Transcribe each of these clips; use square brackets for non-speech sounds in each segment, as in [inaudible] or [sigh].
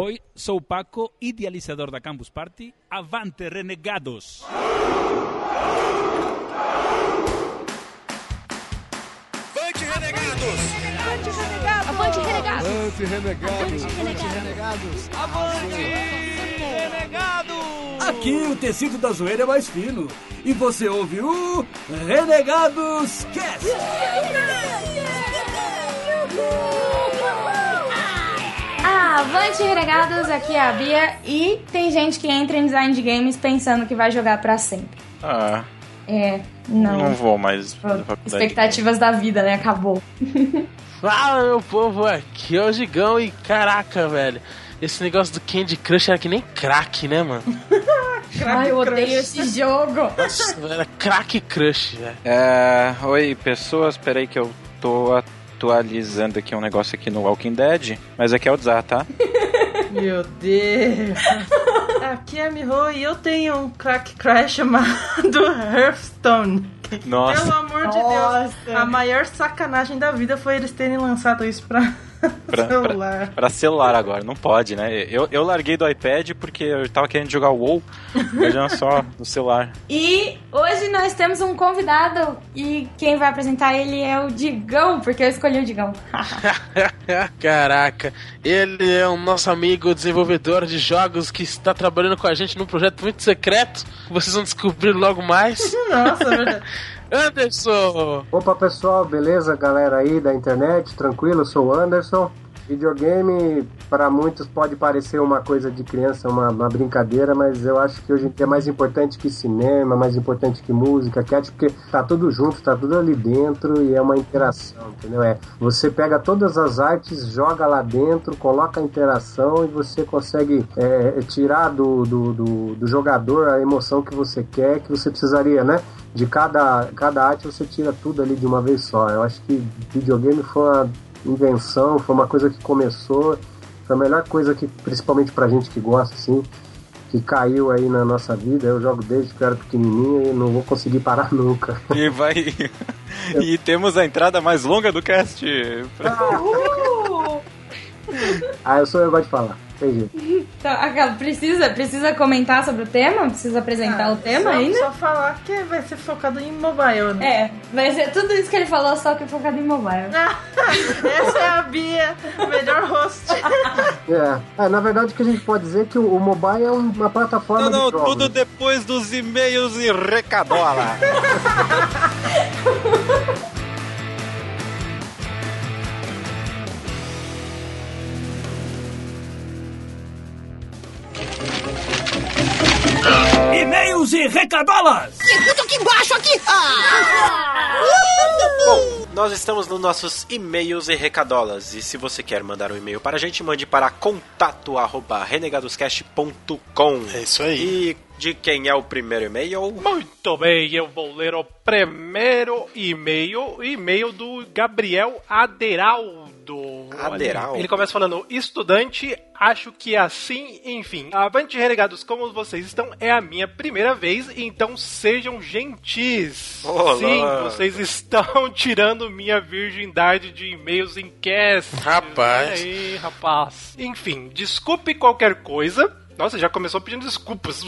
Oi, sou Paco, idealizador da Campus Party. Avante, renegados! Avante, renegados! Avante, renegados! Avante, renegados! Avante, renegados! Aqui o tecido da zoeira é mais fino. E você ouve o Renegados Cast. Avante, renegados! Aqui é a Bia. E tem gente que entra em design de games pensando que vai jogar pra sempre. Ah, É, não. não vou mais. Expectativas da vida, né? Acabou. Fala, meu povo, aqui é o Gigão e caraca, velho. Esse negócio do Candy Crush era que nem crack, né, mano? [laughs] Ai, eu odeio esse jogo. Nossa, era crack crush, velho. É, oi, pessoas, peraí que eu tô atualizando aqui um negócio aqui no Walking Dead, mas aqui é o Dzar, tá? [laughs] Meu Deus. Aqui é a Miho e eu tenho um crack crash chamado [laughs] Hearthstone. Pelo Nossa, amor de Deus. A maior sacanagem da vida foi eles terem lançado isso pra, [laughs] Pra- celular. pra celular agora, não pode, né? Eu, eu larguei do iPad porque eu tava querendo jogar o WoW, [laughs] mas não só no celular. E hoje nós temos um convidado e quem vai apresentar ele é o Digão, porque eu escolhi o Digão. [laughs] Caraca, ele é um nosso amigo desenvolvedor de jogos que está trabalhando com a gente num projeto muito secreto. que Vocês vão descobrir logo mais. Nossa, é verdade. Anderson! Opa pessoal, beleza galera aí da internet? Tranquilo? Eu sou o Anderson. Videogame para muitos pode parecer uma coisa de criança, uma, uma brincadeira, mas eu acho que hoje em dia é mais importante que cinema, mais importante que música, que arte, porque tá tudo junto, tá tudo ali dentro e é uma interação, entendeu? É, você pega todas as artes, joga lá dentro, coloca a interação e você consegue é, tirar do, do, do, do jogador a emoção que você quer, que você precisaria, né? de cada, cada arte você tira tudo ali de uma vez só. Eu acho que videogame foi uma invenção, foi uma coisa que começou, foi a melhor coisa que, principalmente pra gente que gosta, assim, que caiu aí na nossa vida. Eu jogo desde que eu era pequenininho e não vou conseguir parar [laughs] nunca. E vai. e temos a entrada mais longa do cast. Ah, eu sou eu gosto de falar. Então, precisa, precisa comentar sobre o tema? Precisa apresentar Ah, o tema só, ainda? Só falar que vai ser focado em mobile, né? É, vai ser tudo isso que ele falou, só que focado em mobile. [laughs] Essa é a Bia, melhor host. [laughs] É. É, na verdade, o que a gente pode dizer é que o, mobile é uma plataforma Não, não, tudo depois dos e-mails e recadola. [laughs] E-mails e recadolas. Bom, nós estamos nos nossos e-mails e recadolas. E se você quer mandar um e-mail para a gente, mande para contato@renegadoscast.com. É isso aí. E de quem é o primeiro e-mail? Muito bem, eu vou ler o primeiro e-mail, o e-mail do Gabriel Aderaldo. Aderaldo? Ele começa falando, estudante, acho que é assim, enfim. Avante renegados, como vocês estão, é a minha primeira vez, então sejam gentis. Olá. Sim, vocês estão [laughs] tirando minha virgindade de e-mails em cast. Rapaz. Aí, rapaz. Enfim, desculpe qualquer coisa. Nossa, já começou pedindo desculpas.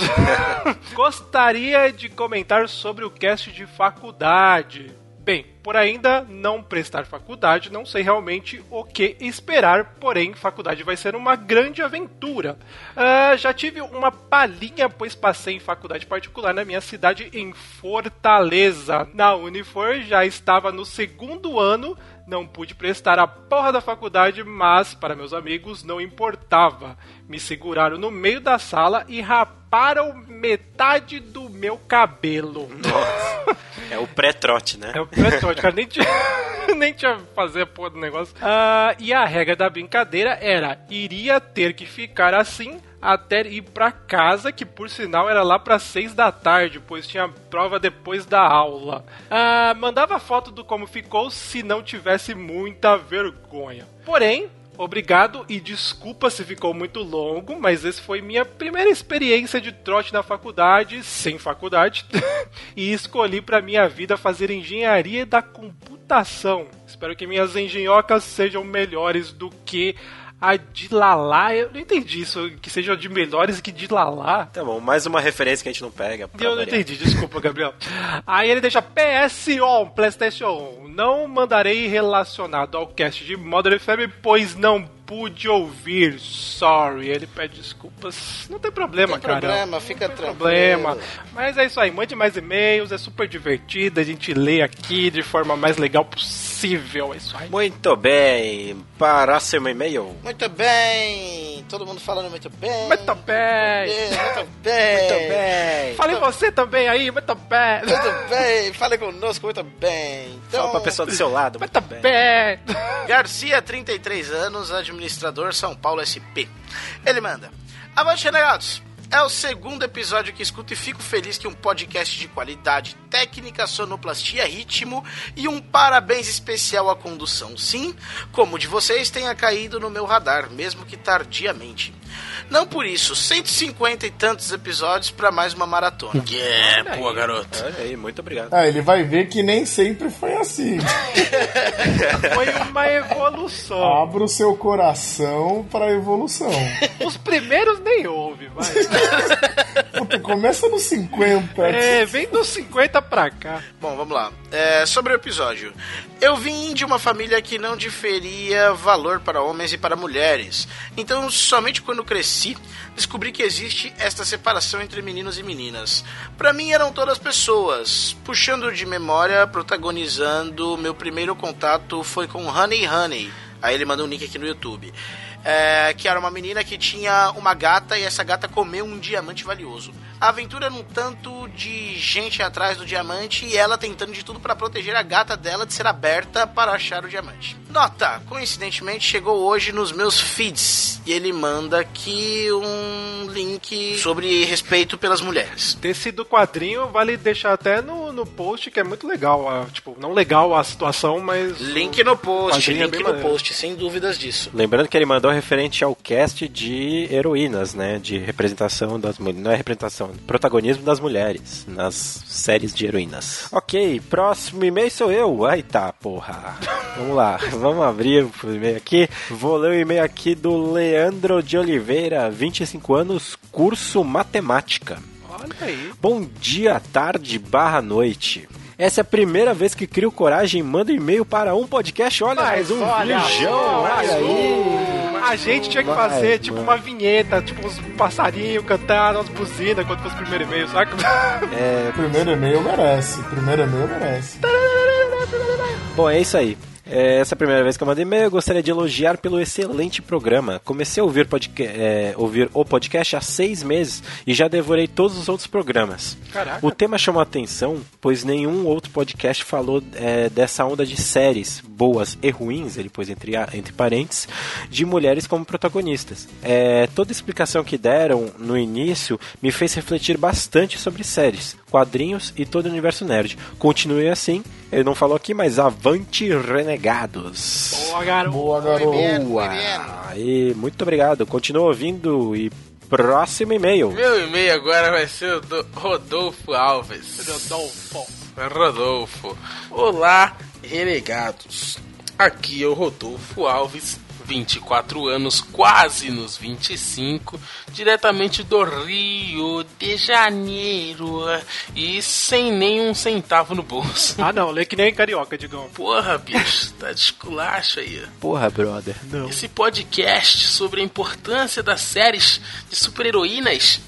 [laughs] Gostaria de comentar sobre o cast de faculdade. Bem, por ainda não prestar faculdade, não sei realmente o que esperar, porém, faculdade vai ser uma grande aventura. Ah, já tive uma palhinha, pois passei em faculdade particular na minha cidade, em Fortaleza. Na Unifor já estava no segundo ano, não pude prestar a porra da faculdade, mas para meus amigos não importava. Me seguraram no meio da sala e raparam metade do meu cabelo. [laughs] É o pré-trote, né? É o pré-trote, cara. Nem tinha, [laughs] nem tinha fazer a porra do negócio. Ah, e a regra da brincadeira era: iria ter que ficar assim até ir pra casa, que por sinal era lá para seis da tarde, pois tinha prova depois da aula. Ah, mandava foto do como ficou se não tivesse muita vergonha. Porém, Obrigado e desculpa se ficou muito longo, mas esse foi minha primeira experiência de trote na faculdade, sem faculdade, [laughs] e escolhi para minha vida fazer engenharia da computação. Espero que minhas engenhocas sejam melhores do que A Dilalá, eu não entendi isso, que seja de melhores que Dilalá. Tá bom, mais uma referência que a gente não pega. Eu não variar. entendi, desculpa, Gabriel. Aí ele deixa PS1, PlayStation 1. Não mandarei relacionado ao cast de Modern FM, pois não pude ouvir. Sorry. Ele pede desculpas. Não tem problema, Não tem cara. problema, fica tem tranquilo. problema. Mas é isso aí, mande mais e-mails, é super divertido, a gente lê aqui de forma mais legal possível. É isso aí. Muito bem, para seu e-mail. Muito bem. Todo mundo falando muito bem. Muito bem. Muito bem. Muito bem. Fale você também aí, muito bem. Muito bem. Fale conosco muito bem. Então, Fala pra pessoa do seu lado. Muito bem. Garcia, 33 anos, administrador São Paulo SP. Ele manda: Avante, renegados! É o segundo episódio que escuto e fico feliz que um podcast de qualidade, técnica, sonoplastia, ritmo e um parabéns especial à condução. Sim, como de vocês tenha caído no meu radar, mesmo que tardiamente. Não por isso, 150 e tantos episódios para mais uma maratona. [laughs] É, boa, garoto. Olha aí, muito obrigado. Ah, ele vai ver que nem sempre foi assim. [laughs] Foi uma evolução. Abra o seu coração pra evolução. [laughs] Os primeiros nem houve, vai. Puta, começa nos 50. É, vem dos 50 pra cá. Bom, vamos lá. É, sobre o episódio. Eu vim de uma família que não diferia valor para homens e para mulheres. Então, somente quando cresci, descobri que existe esta separação entre meninos e meninas. Para mim eram todas pessoas. Puxando de memória, protagonizando, meu primeiro contato foi com Honey Honey. Aí ele mandou um link aqui no YouTube. É, que era uma menina que tinha uma gata e essa gata comeu um diamante valioso. A aventura era um tanto de gente atrás do diamante e ela tentando de tudo para proteger a gata dela de ser aberta para achar o diamante. Nota, coincidentemente chegou hoje nos meus feeds e ele manda aqui um link sobre respeito pelas mulheres. Desse do quadrinho, vale deixar até no, no post, que é muito legal. a- tipo, não legal a situação, mas. Link no post, é link bem no maneiro. post, sem dúvidas disso. Lembrando que ele mandou referente ao cast de heroínas, né? De representação das mulheres. Não é representação, protagonismo das mulheres nas séries de heroínas. Ok, próximo e-mail sou eu. Ai tá, porra. [laughs] Vamos lá, vamos abrir o e-mail aqui. Vou ler o e-mail aqui do Leandro de Oliveira, 25 anos, curso matemática. Olha aí. Bom dia, tarde, barra noite. Essa é a primeira vez que crio coragem e mando e-mail para um podcast. Olha, mais um olha só, olha aí. A gente tinha que Vai, fazer, tipo, mano. uma vinheta, tipo, uns passarinhos cantando, umas buzinas quando fosse o primeiro e-mail, saca? [laughs] É, Primeiro e-mail merece. Primeiro e-mail merece. Bom, é isso aí. É, essa é a primeira vez que eu mando e-mail. Eu gostaria de elogiar pelo excelente programa. Comecei a ouvir, é, ouvir o podcast há seis meses e já devorei todos os outros programas. Caraca. O tema chamou a atenção, pois nenhum outro podcast falou é, dessa onda de séries boas e ruins, ele pôs entre, entre parênteses, de mulheres como protagonistas. É, toda a explicação que deram no início me fez refletir bastante sobre séries, quadrinhos e todo o universo nerd. Continue assim, ele não falou aqui, mas avante renegados. Boa, garoto. Boa, garoto. Boa! Aí, muito obrigado. Continua ouvindo e próximo e-mail. Meu e-mail agora vai ser o do Rodolfo Alves. Rodolfo. Rodolfo. Olá, renegados. Aqui é o Rodolfo Alves, 24 anos, quase nos 25, diretamente do Rio de Janeiro e sem nenhum centavo no bolso. Ah, não, lê que nem carioca, Digão. Porra, bicho, tá de esculacho aí. Porra, brother. Não. Esse podcast sobre a importância das séries de super-heroínas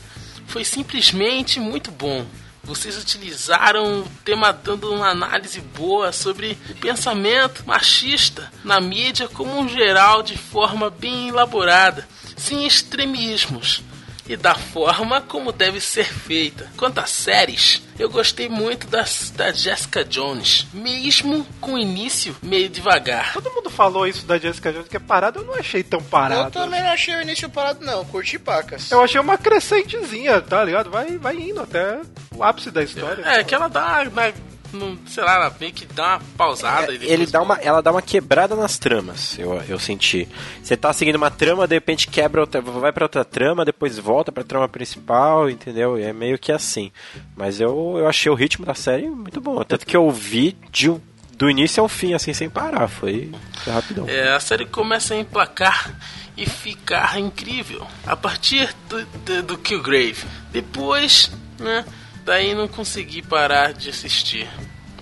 foi simplesmente muito bom. Vocês utilizaram o tema dando uma análise boa sobre pensamento machista na mídia como um geral de forma bem elaborada, sem extremismos e da forma como deve ser feita. Quanto a séries, eu gostei muito das, da Jessica Jones, mesmo com o início meio devagar. Todo mundo falou isso da Jessica Jones, que é parada, eu não achei tão Eu parado. também não achei o início parado, não. Curti pacas. Eu achei uma crescentezinha, tá ligado? Vai, vai indo até o ápice da história. É, que ela dá, dá no- sei lá, meio que dá uma pausada. depois- Ele dá uma, ela dá uma quebrada nas tramas, eu, eu senti. Você tá seguindo uma trama, de repente quebra, outra, vai pra outra trama, depois volta pra trama principal, entendeu? É meio que assim. Mas eu, eu achei o ritmo da série muito bom. Tanto que eu vi de um- do início ao fim, assim, sem parar. Foi, foi rapidão. É, a série começa a emplacar e ficar incrível a partir do, do, do Killgrave. Depois, né, daí não consegui parar de assistir.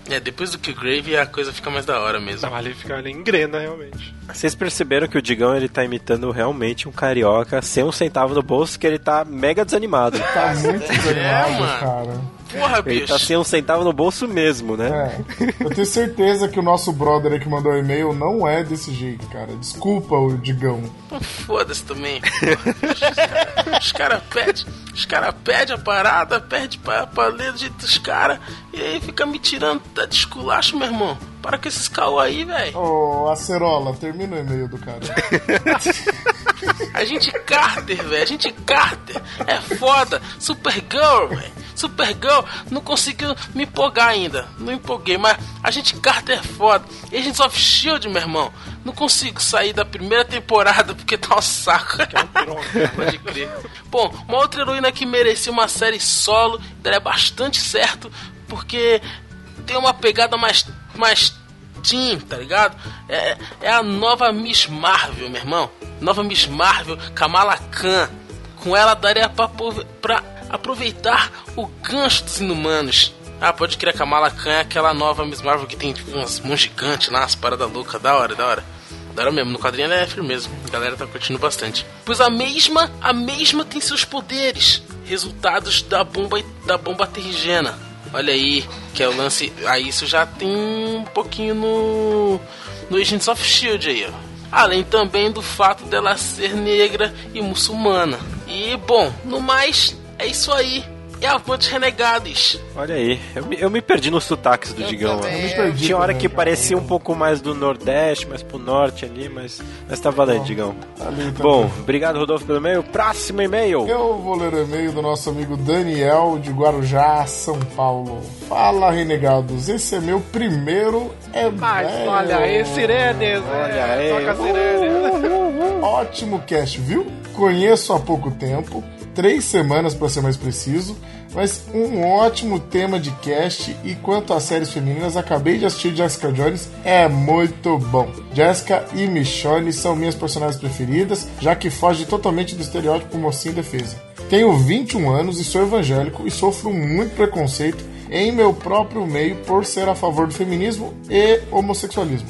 É, depois do Killgrave a coisa fica mais da hora mesmo. Não, ali fica ali engrena, realmente. Vocês perceberam que o Digão ele tá imitando realmente um carioca sem um centavo no bolso, que ele tá mega desanimado. Tá muito desanimado, mano. cara. Porra, Ele bicho. tá sem um centavo no bolso mesmo, né? É. Eu tenho certeza que o nosso brother que mandou o e-mail não é desse jeito, cara. Desculpa o Digão. Pô, Foda-se também. porra. Os caras pedem os cara pede a parada, pede pra, pra ler do jeito dos caras, e aí fica me tirando da desculacho, meu irmão. Para com esses caô aí, velho. Ô, Acerola, termina o e-mail do cara. [laughs] A gente Carter, velho. A gente Carter. É foda. Supergirl, velho. Supergirl não conseguiu me empolgar ainda. Não empolguei, mas a gente Carter é foda. Agents of Shield, meu irmão. Não consigo sair da primeira temporada porque tá um saco. [laughs] Pode crer. Bom, uma outra heroína que merecia uma série solo daria bastante certo porque tem uma pegada mais, mais teen, tá ligado? É, é a nova Miss Marvel, meu irmão. Nova Miss Marvel, Kamala Khan. Com ela daria pra, pra aproveitar o gancho dos inumanos. Ah, pode crer, Kamala Khan é aquela nova Miss Marvel que tem tipo, umas mãos gigantes lá, umas paradas loucas. Da hora, da hora. Da hora mesmo, no quadrinho ela é firmeza. A galera tá curtindo bastante. Pois a mesma, a mesma tem seus poderes. Resultados da bomba, da bomba terrigena. Olha aí, que é o lance. Aí isso já tem um pouquinho no. No Agents of Shield aí, ó. Além também do fato dela ser negra e muçulmana. E bom, no mais, é isso aí. É avante renegados. Olha aí, eu me, eu me perdi nos sotaques do Digão. também, mano. eu perdi Tinha hora que parecia um pouco mais do Nordeste, mais pro Norte ali, mas, mas tá valendo, Digão. Ali tá Bom, bom. obrigado, Rodolfo, pelo e-mail. Próximo e-mail. Eu vou ler o e-mail do nosso amigo Daniel de Guarujá, São Paulo. Fala, renegados. Esse é meu primeiro é Mas olha aí, sirenes. Olha é, aí. Toca sirenes. Ótimo cast, viu? Conheço há pouco tempo, três semanas para ser mais preciso, mas um ótimo tema de cast. E quanto às séries femininas, acabei de assistir Jessica Jones, é muito bom. Jessica e Michonne são minhas personagens preferidas, já que foge totalmente do estereótipo mocinho defesa. Tenho 21 anos e sou evangélico e sofro muito preconceito em meu próprio meio por ser a favor do feminismo e homossexualismo.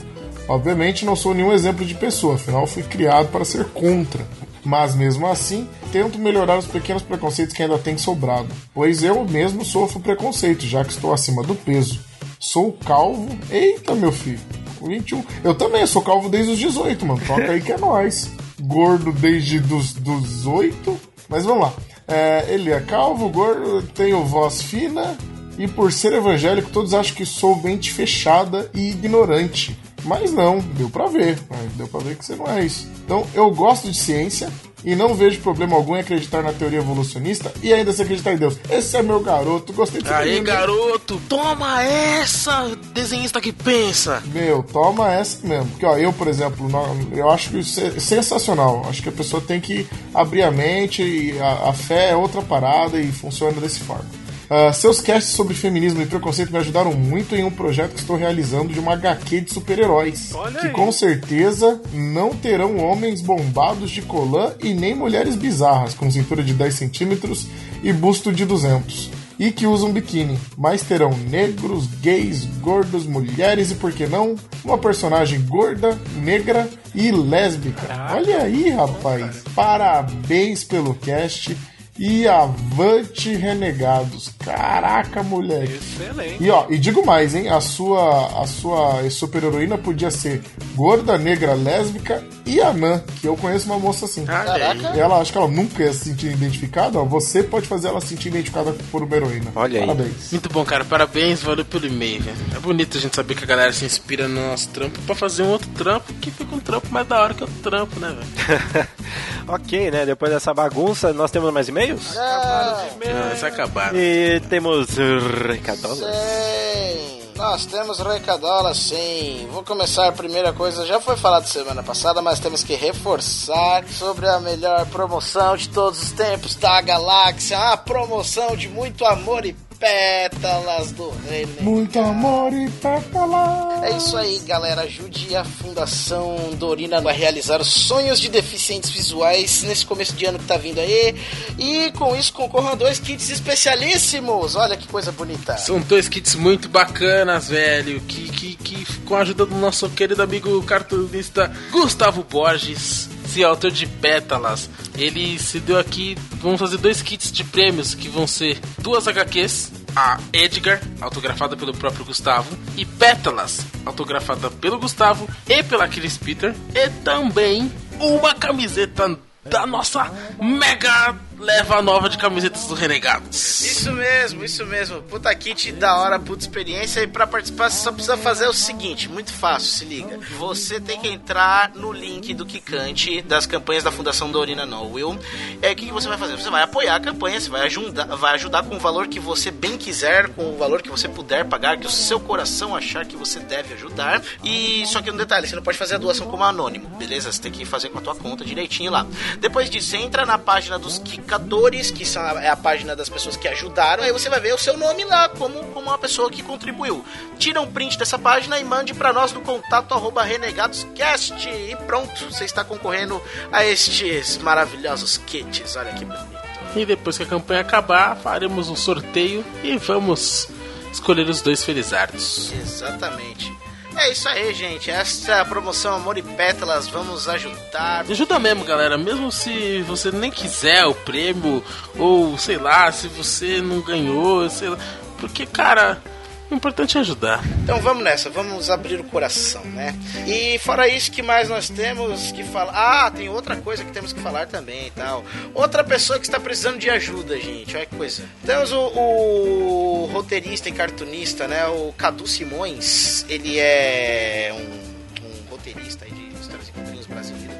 Obviamente não sou nenhum exemplo de pessoa, afinal fui criado para ser contra. Mas mesmo assim, tento melhorar os pequenos preconceitos que ainda têm sobrado, pois eu mesmo sofro preconceito, já que estou acima do peso. Sou calvo. Eita, meu filho. 21. Eu também sou calvo desde os 18, mano. Toca aí que é [laughs] nóis. Gordo desde dos, dos 8. Mas vamos lá. É, ele é calvo, gordo, tenho voz fina. E por ser evangélico, todos acham que sou mente fechada e ignorante. Mas não, deu pra ver. né? Deu pra ver que você não é isso. Então, eu gosto de ciência e não vejo problema algum em acreditar na teoria evolucionista e ainda se acreditar em Deus. Esse é meu garoto, gostei de Aí, garoto, toma essa, desenhista que pensa. Meu, toma essa mesmo. Porque, ó, eu, por exemplo, eu acho isso é sensacional. Acho que a pessoa tem que abrir a mente e a, a fé é outra parada e funciona desse forma. Ah, seus casts sobre feminismo e preconceito me ajudaram muito em um projeto que estou realizando de uma HQ de super-heróis. Que aí. com certeza não terão homens bombados de colã e nem mulheres bizarras, com cintura de 10 centímetros e busto de 200 e que usam biquíni, mas terão negros, gays, gordos, mulheres e, por que não, uma personagem gorda, negra e lésbica. Olha aí, rapaz. Parabéns pelo cast e avante renegados. Caraca, moleque. Excelente. E ó, e digo mais, hein? A sua a sua super heroína podia ser gorda, negra, lésbica e anã, que eu conheço uma moça assim. Caraca. Ela acho que ela nunca ia se sentir identificada, ó. Você pode fazer ela se sentir identificada por uma heroína. Olha aí. Parabéns. Muito bom, cara. Parabéns, valeu pelo e-mail, velho. É bonito a gente saber que a galera se inspira no nosso trampo pra fazer um outro trampo que fica um trampo mais da hora que outro trampo, né, velho? [laughs] ok, né? Depois dessa bagunça, nós temos mais e-mails? Não, isso acabaram. E temos recadolas. Sim, nós temos recadola sim. Vou começar a primeira coisa, já foi falado semana passada, mas temos que reforçar sobre a melhor promoção de todos os tempos da galáxia. A promoção de muito amor e pétalas do René. Muito amor e pétala. É isso aí, galera. Ajude a Fundação Dorina a realizar sonhos de deficientes visuais nesse começo de ano que tá vindo aí. E com isso concorram a dois kits especialíssimos. Olha que coisa bonita. São dois kits muito bacanas, velho. Que, que, que com a ajuda do nosso querido amigo cartunista Gustavo Borges, se autor de Pétalas, ele se deu aqui. Vamos fazer dois kits de prêmios que vão ser duas HQs. A Edgar, autografada pelo próprio Gustavo, e Pétalas, autografada pelo Gustavo e pela Chris Peter, e também uma camiseta da nossa mega leva nova de camisetas do Renegados. Isso mesmo, isso mesmo. Puta kit da hora, puta experiência. E pra participar você só precisa fazer o seguinte: muito fácil, se liga. Você tem que entrar no link do Kikante das campanhas da Fundação Dorina Nowell. E aí o que, que você vai fazer? Você vai apoiar a campanha, você vai ajudar, vai ajudar com o valor que você bem quiser, com o valor que você puder pagar, que o seu coração achar que você deve ajudar. E só que um detalhe: você não pode fazer a doação como anônimo, beleza? Você tem que fazer com a tua conta direitinho lá. Depois disso, entra na página dos Kikadores, que são a, é a página das pessoas que ajudaram. Aí você vai ver o seu nome lá como, como uma pessoa que contribuiu. Tira um print dessa página e mande para nós no contato arroba renegadoscast. E pronto, você está concorrendo a estes maravilhosos kits. Olha que bonito. E depois que a campanha acabar, faremos um sorteio e vamos escolher os dois felizardos. Exatamente. É isso aí, gente. Essa é a promoção Amor e Pétalas. Vamos ajudar. Ajuda mesmo, galera. Mesmo se você nem quiser o prêmio, ou sei lá, se você não ganhou, sei lá. Porque, cara, o importante é ajudar. Então vamos nessa, vamos abrir o coração, né? E fora isso, que mais nós temos que falar? Ah, tem outra coisa que temos que falar também e tal. Outra pessoa que está precisando de ajuda, gente. Olha que coisa. Temos o, o roteirista e cartunista, né? O Cadu Simões. Ele é um, um roteirista de histórias e quadrinhos brasileiro também, muita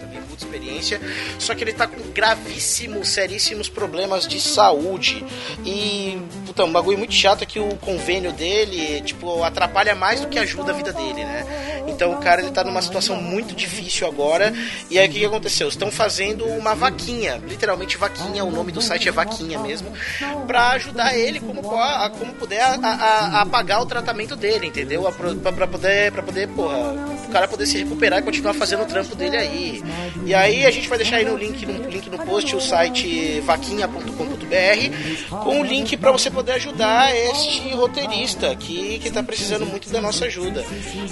experiência. Só que ele tá com gravíssimos, seríssimos problemas de saúde. E, puta, um bagulho muito chato é que o convênio dele, tipo, atrapalha mais do que ajuda a vida dele, né? Então o cara ele tá numa situação muito difícil agora. E aí o que, aconteceu? Estão fazendo uma vaquinha, literalmente vaquinha, o nome do site é vaquinha mesmo, pra ajudar ele como, como puder a, a- a pagar o tratamento dele, entendeu? A, pro- pra, pra poder, pra poder, porra, o cara poder se recuperar e continuar fazendo o trampo dele aí. E aí a gente vai deixar aí no link no, link no post o site vaquinha.com.br com o link para você poder ajudar este roteirista que, que tá precisando muito da nossa ajuda.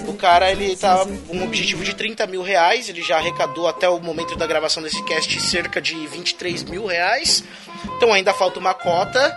O cara ele tá com um objetivo de 30 mil reais, ele já arrecadou até o momento da gravação desse cast cerca de 23 mil reais. Então ainda falta uma cota,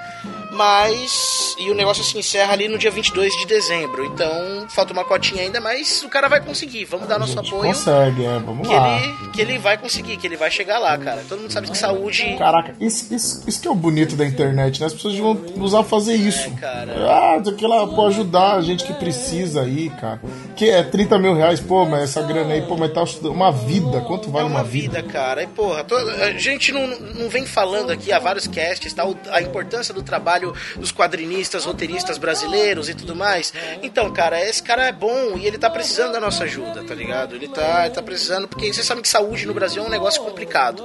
mas. E o negócio se encerra ali no dia 22 de dezembro. Então falta uma cotinha ainda, mas o cara vai conseguir. Vamos dar nosso apoio. Consegue, é, vamos Que lá. ele, que ele vai conseguir, que ele vai chegar lá, cara. Todo mundo sabe que saúde. Caraca, isso, isso, isso que é o bonito da internet, né? As pessoas vão usar fazer isso. É, cara. Ah, aqui lá pode ajudar a gente que precisa aí, cara. Que é 30 mil reais, pô, mas essa grana aí, pô, mas tá uma vida. Quanto vale É uma, uma vida? vida, cara. E porra, a gente não, não vem falando aqui há vários casts, tá? A importância do trabalho dos quadrinistas, roteiristas brasileiros e tudo mais. Então, cara, esse cara é bom e ele tá precisando da nossa ajuda, tá ligado? Ele tá, ele tá precisando, porque vocês sabem que saúde no Brasil é um negócio complicado.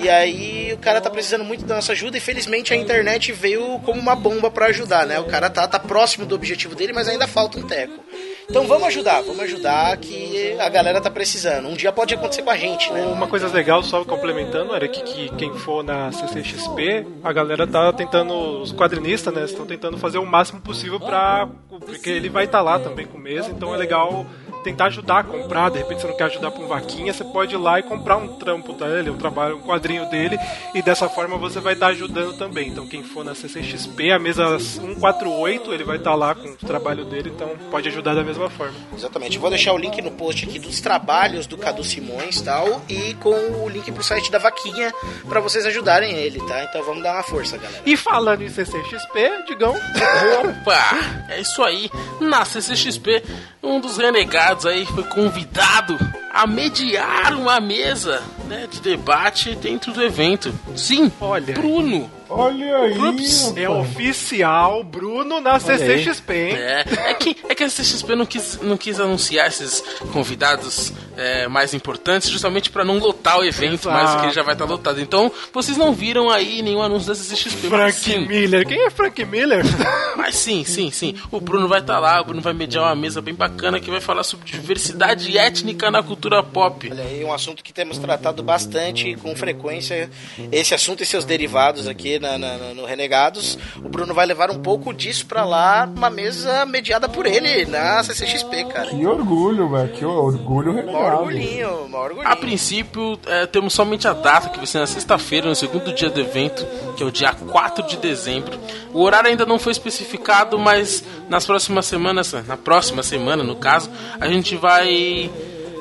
E aí o cara tá precisando muito da nossa ajuda e felizmente a internet veio como uma bomba pra ajudar, né? O cara tá, tá próximo do objetivo dele, mas ainda falta um teco. Então vamos ajudar, vamos ajudar que a galera tá precisando. Um dia pode acontecer com a gente, né? Uma coisa legal, só complementando, era que, que quem for na CCXP, a galera tá tentando, os quadrinistas, né, estão tentando fazer o máximo possível pra. Porque ele vai estar lá também com o mês, então é legal tentar ajudar a comprar. De repente você não quer ajudar com vaquinha, você pode ir lá e comprar um trampo dele, um trabalho, um quadrinho dele, e dessa forma você vai estar ajudando também. Então quem for na CCXP, a mesa 148, ele vai estar lá com o trabalho dele, então pode ajudar da mesma forma. Exatamente. Vou deixar o link no post aqui dos trabalhos do Cadu Simões tal e com o link pro site da Vaquinha pra vocês ajudarem ele, tá? Então vamos dar uma força, galera. E falando em CCXP, Digão, [laughs] Opa! É isso aí. Na CCXP, um dos renegados aí foi convidado a mediar uma mesa né, de debate dentro do evento. Sim, olha. Bruno. Olha aí. Ups. É oficial, Bruno na CCXP, hein? É, é que, é que a CCXP não quis, não quis anunciar esses convidados é, mais importantes, justamente para não lotar o evento Exato. mais do que ele já vai estar lotado. Então, vocês não viram aí nenhum anúncio da CCXP. Frank sim, Miller. Quem é Frank Miller? [laughs] mas sim, sim, sim. O Bruno vai estar lá, o Bruno vai mediar uma mesa bem bacana que vai falar sobre diversidade étnica na cultura pop. Olha aí, um assunto que temos tratado bastante com frequência. Esse assunto e seus derivados aqui na, na- na- no Renegados. O Bruno vai levar um pouco disso pra lá, uma mesa mediada por ele na CCXP, cara. Que orgulho, velho. Que orgulho Mó renegado. orgulhinho, mó orgulhinho. A princípio, é, temos somente a data, que vai ser na sexta-feira, no segundo dia do evento, que é o dia 4 de dezembro. O horário ainda não foi especificado, mas nas próximas semanas, na próxima semana, no caso, a gente vai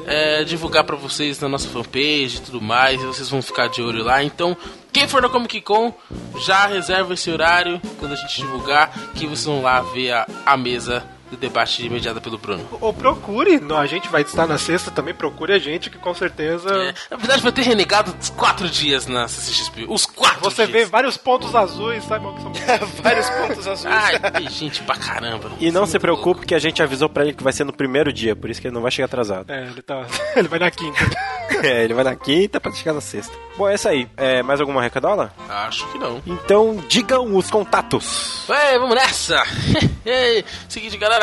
é, divulgar pra vocês na nossa fanpage e tudo mais, e vocês vão ficar de olho lá. Então, quem for na Comic Con, já reserva esse horário quando a gente divulgar, que vocês vão lá ver a, a mesa do debate mediada pelo Bruno. Ou procure, não, a gente vai estar na sexta também, procure a gente, que com certeza É, na verdade, vai ter renegado os quatro dias na CCXP. Os quatro você vê dias. vários pontos azuis, sabe? que são [laughs] Vários pontos azuis. Ai, tem gente pra caramba. E não é se preocupe que a gente avisou pra ele que vai ser no primeiro dia, por isso que ele não vai chegar atrasado. É, ele tá. [laughs] ele vai na quinta. [laughs] É, ele vai na quinta pra chegar na sexta. Bom, é isso aí. É, mais alguma recadola? louco. Acho que não. Então, digam os contatos. Ei, vamos nessa! Ei, Seguinte, galera.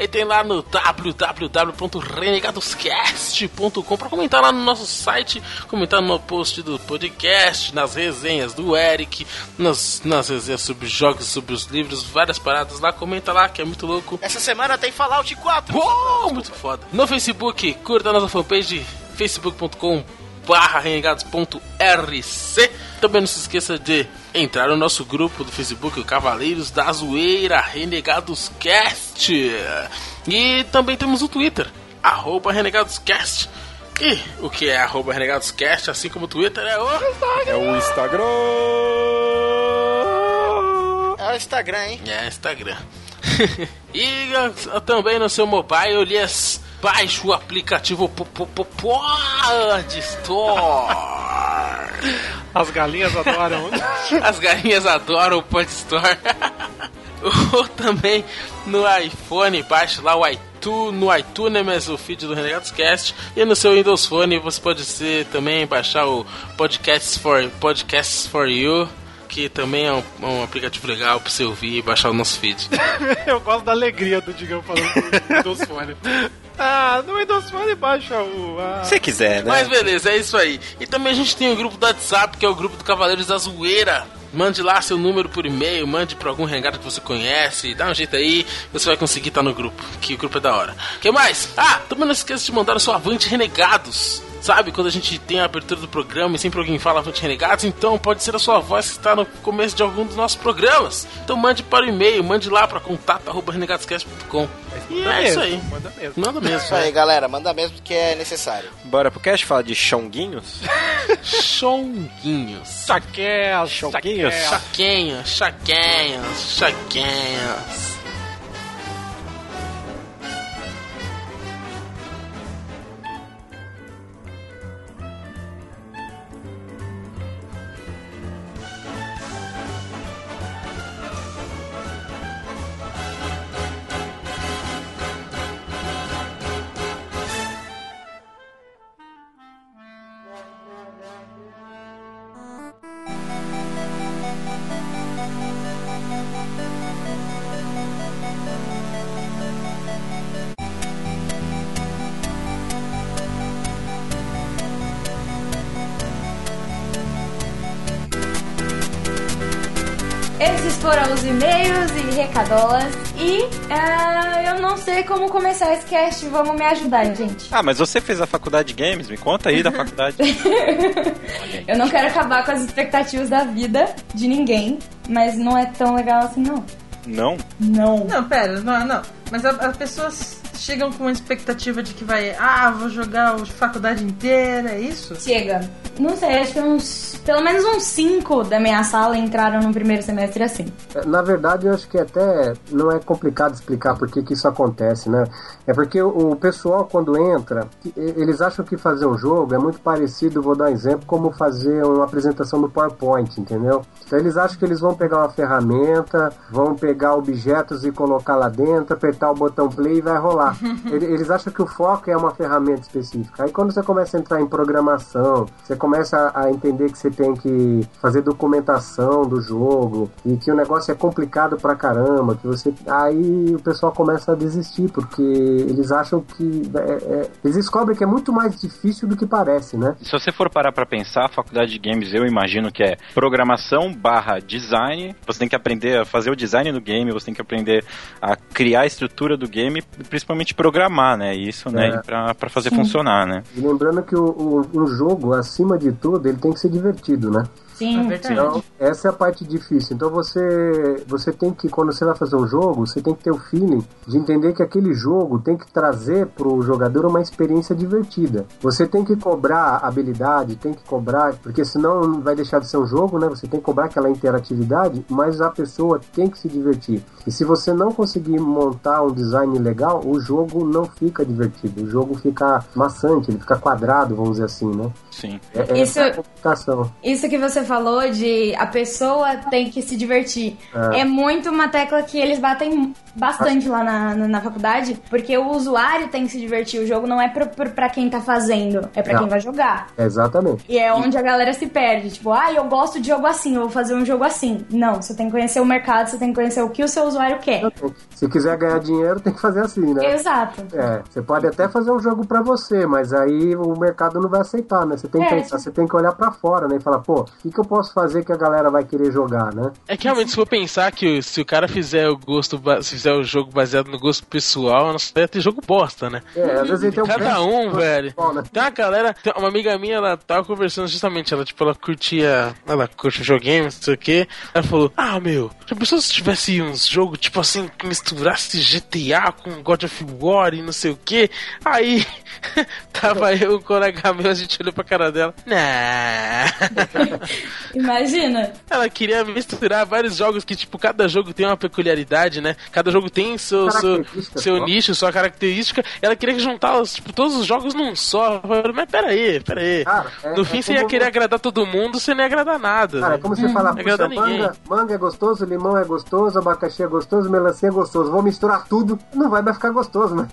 Entrem lá no www.renegadoscast.com para comentar lá no nosso site, comentar no post do podcast, nas resenhas do Eric, nas, nas resenhas sobre jogos, sobre os livros, várias paradas lá. Comenta lá que é muito louco. Essa semana tem Fallout 4. Uou, muito foda. No Facebook, curta a nossa fanpage facebook.com barra renegados.rc Também não se esqueça de entrar no nosso grupo do Facebook, o Cavaleiros da Zoeira Renegados Cast. E também temos o Twitter, arroba RenegadosCast. E o que é arroba RenegadosCast, assim como o Twitter, é o... É o Instagram. É o Instagram, hein? É, Instagram. [laughs] e ah, também no seu mobile, lhes baixe o aplicativo Po- Po- Po- Pod Store. As galinhas adoram. [laughs] As galinhas adoram o Pod Store. [laughs] Ou também no iPhone, baixe lá o iTunes, no iTunes, o feed do Renegados Cast. E no seu Windows Phone você pode ser, também baixar o Podcasts for, Podcasts for You, que também é um, um aplicativo legal pra você ouvir e baixar o nosso feed. [laughs] Eu gosto da alegria do Digão falando do Windows Phone. Ah, no Windows Phone baixa o. ah. Se quiser, né? Mas beleza, é isso aí. E também a gente tem o grupo do WhatsApp, que é o grupo do Cavaleiros da Zoeira. Mande lá seu número por e-mail, mande pra algum rengado que você conhece, dá um jeito aí, você vai conseguir estar no grupo, que o grupo é da hora. O que mais? Ah, também não esqueça de mandar o seu Avante Renegados. Sabe, quando a gente tem a abertura do programa e sempre alguém fala Avante Renegados, então pode ser a sua voz que está no começo de algum dos nossos programas. Então mande para o e-mail, mande lá para contato.renegadoscast.com. E é isso mesmo, aí. Manda mesmo. Manda mesmo. Isso aí, galera. Manda mesmo que é necessário. Bora pro cast falar de chonguinhos? Chonguinhos. Chaquéus, Choquinhos. Chaquenhos, chaquenhos, chaquenhos. Esses sei como começar esse cast. Vamos me ajudar, gente. Ah, mas você fez a faculdade de games? Me conta aí da faculdade. [laughs] Eu não quero acabar com as expectativas da vida de ninguém, mas não é tão legal assim, não. Não? Não. Não, pera, não, não. Mas a- as pessoas chegam com uma expectativa de que vai, ah, vou jogar a faculdade inteira, é isso? Chega. Não sei, acho que uns. Pelo menos uns cinco da minha sala entraram no primeiro semestre assim. Na verdade, eu acho que até não é complicado explicar por que, que isso acontece, né? É porque o, pessoal, quando entra, eles acham que fazer um jogo é muito parecido, vou dar um exemplo, como fazer uma apresentação no PowerPoint, entendeu? Então eles acham que eles vão pegar uma ferramenta, vão pegar objetos e colocar lá dentro, apertar o botão play e vai rolar. [laughs] Ele- Eles acham que o foco é uma ferramenta específica. Aí quando você começa a entrar em programação, você começa a entender que você tem que fazer documentação do jogo e que o negócio é complicado pra caramba, que você aí o pessoal começa a desistir porque eles acham que é- é- eles descobrem que é muito mais difícil do que parece, né? Se você for parar pra pensar, a faculdade de games eu imagino que é programação barra design. Você tem que aprender a fazer o design do game, você tem que aprender a criar a estrutura do game, e principalmente programar, né? Isso, né? É. Pra, pra fazer Sim. funcionar, né? E lembrando que o, o- um jogo, acima de tudo, ele tem que ser divertido, né? Sim, Então, essa é a parte difícil. Então você você tem que, quando você vai fazer um jogo, você tem que ter o feeling de entender que aquele jogo tem que trazer pro jogador uma experiência divertida. Você tem que cobrar habilidade, tem que cobrar, porque senão não vai deixar de ser um jogo, né? Você tem que cobrar aquela interatividade, mas a pessoa tem que se divertir. E se você não conseguir montar um design legal, o jogo não fica divertido. O jogo fica maçante, ele fica quadrado, vamos dizer assim, né? Sim. É, é Isso- essa a complicação. Isso que você falou de a pessoa tem que se divertir. É. É, muito uma tecla que eles batem bastante lá na, na, na faculdade, porque o usuário tem que se divertir. O jogo não é pra, pra, pra quem tá fazendo, é pra Não. quem vai jogar. Exatamente. E é onde a galera se perde. Tipo, ah, eu gosto de jogo assim, eu vou fazer um jogo assim. Não, você tem que conhecer o mercado, você tem que conhecer o que o seu usuário quer. Se quiser ganhar dinheiro, tem que fazer assim, né? Exato. É, você pode até fazer um jogo pra você, mas aí o mercado não vai aceitar, né? Você tem que É, pensar, você tem que olhar pra fora, né? E falar, pô, o que, que eu posso fazer que a galera vai querer jogar, né? É que realmente, se for pensar que se o cara fizer o gosto, se fizer o jogo baseado no gosto pessoal, não vai ter jogo bosta, né? É, às vezes tem um Cada um, velho. né? Tem uma galera, tem uma amiga minha, ela tava conversando justamente, ela, tipo, ela curtia, ela curte videogames, não sei o que. Ela falou, ah, meu, já pensou se tivesse uns jogos, tipo assim, que misturasse GTA com God of War e não sei o que? Aí, [laughs] tava eu, o colega meu, a gente olhou pra cara dela, nah. [laughs] Imagina. Ela queria misturar vários jogos que, tipo, cada jogo tem uma peculiaridade, né? Cada jogo tem seu, seu, seu nicho, sua característica. Ela queria juntar os, tipo, todos os jogos num só. Falei, mas peraí, peraí. é- no é fim, você ia querer agradar todo mundo, você não ia agradar nada. Cara, é como você ia agradar puxa, ninguém. manga, manga é gostoso, limão é gostoso, abacaxi é gostoso, melancia é gostoso. Vou misturar tudo, não vai mais ficar gostoso, né?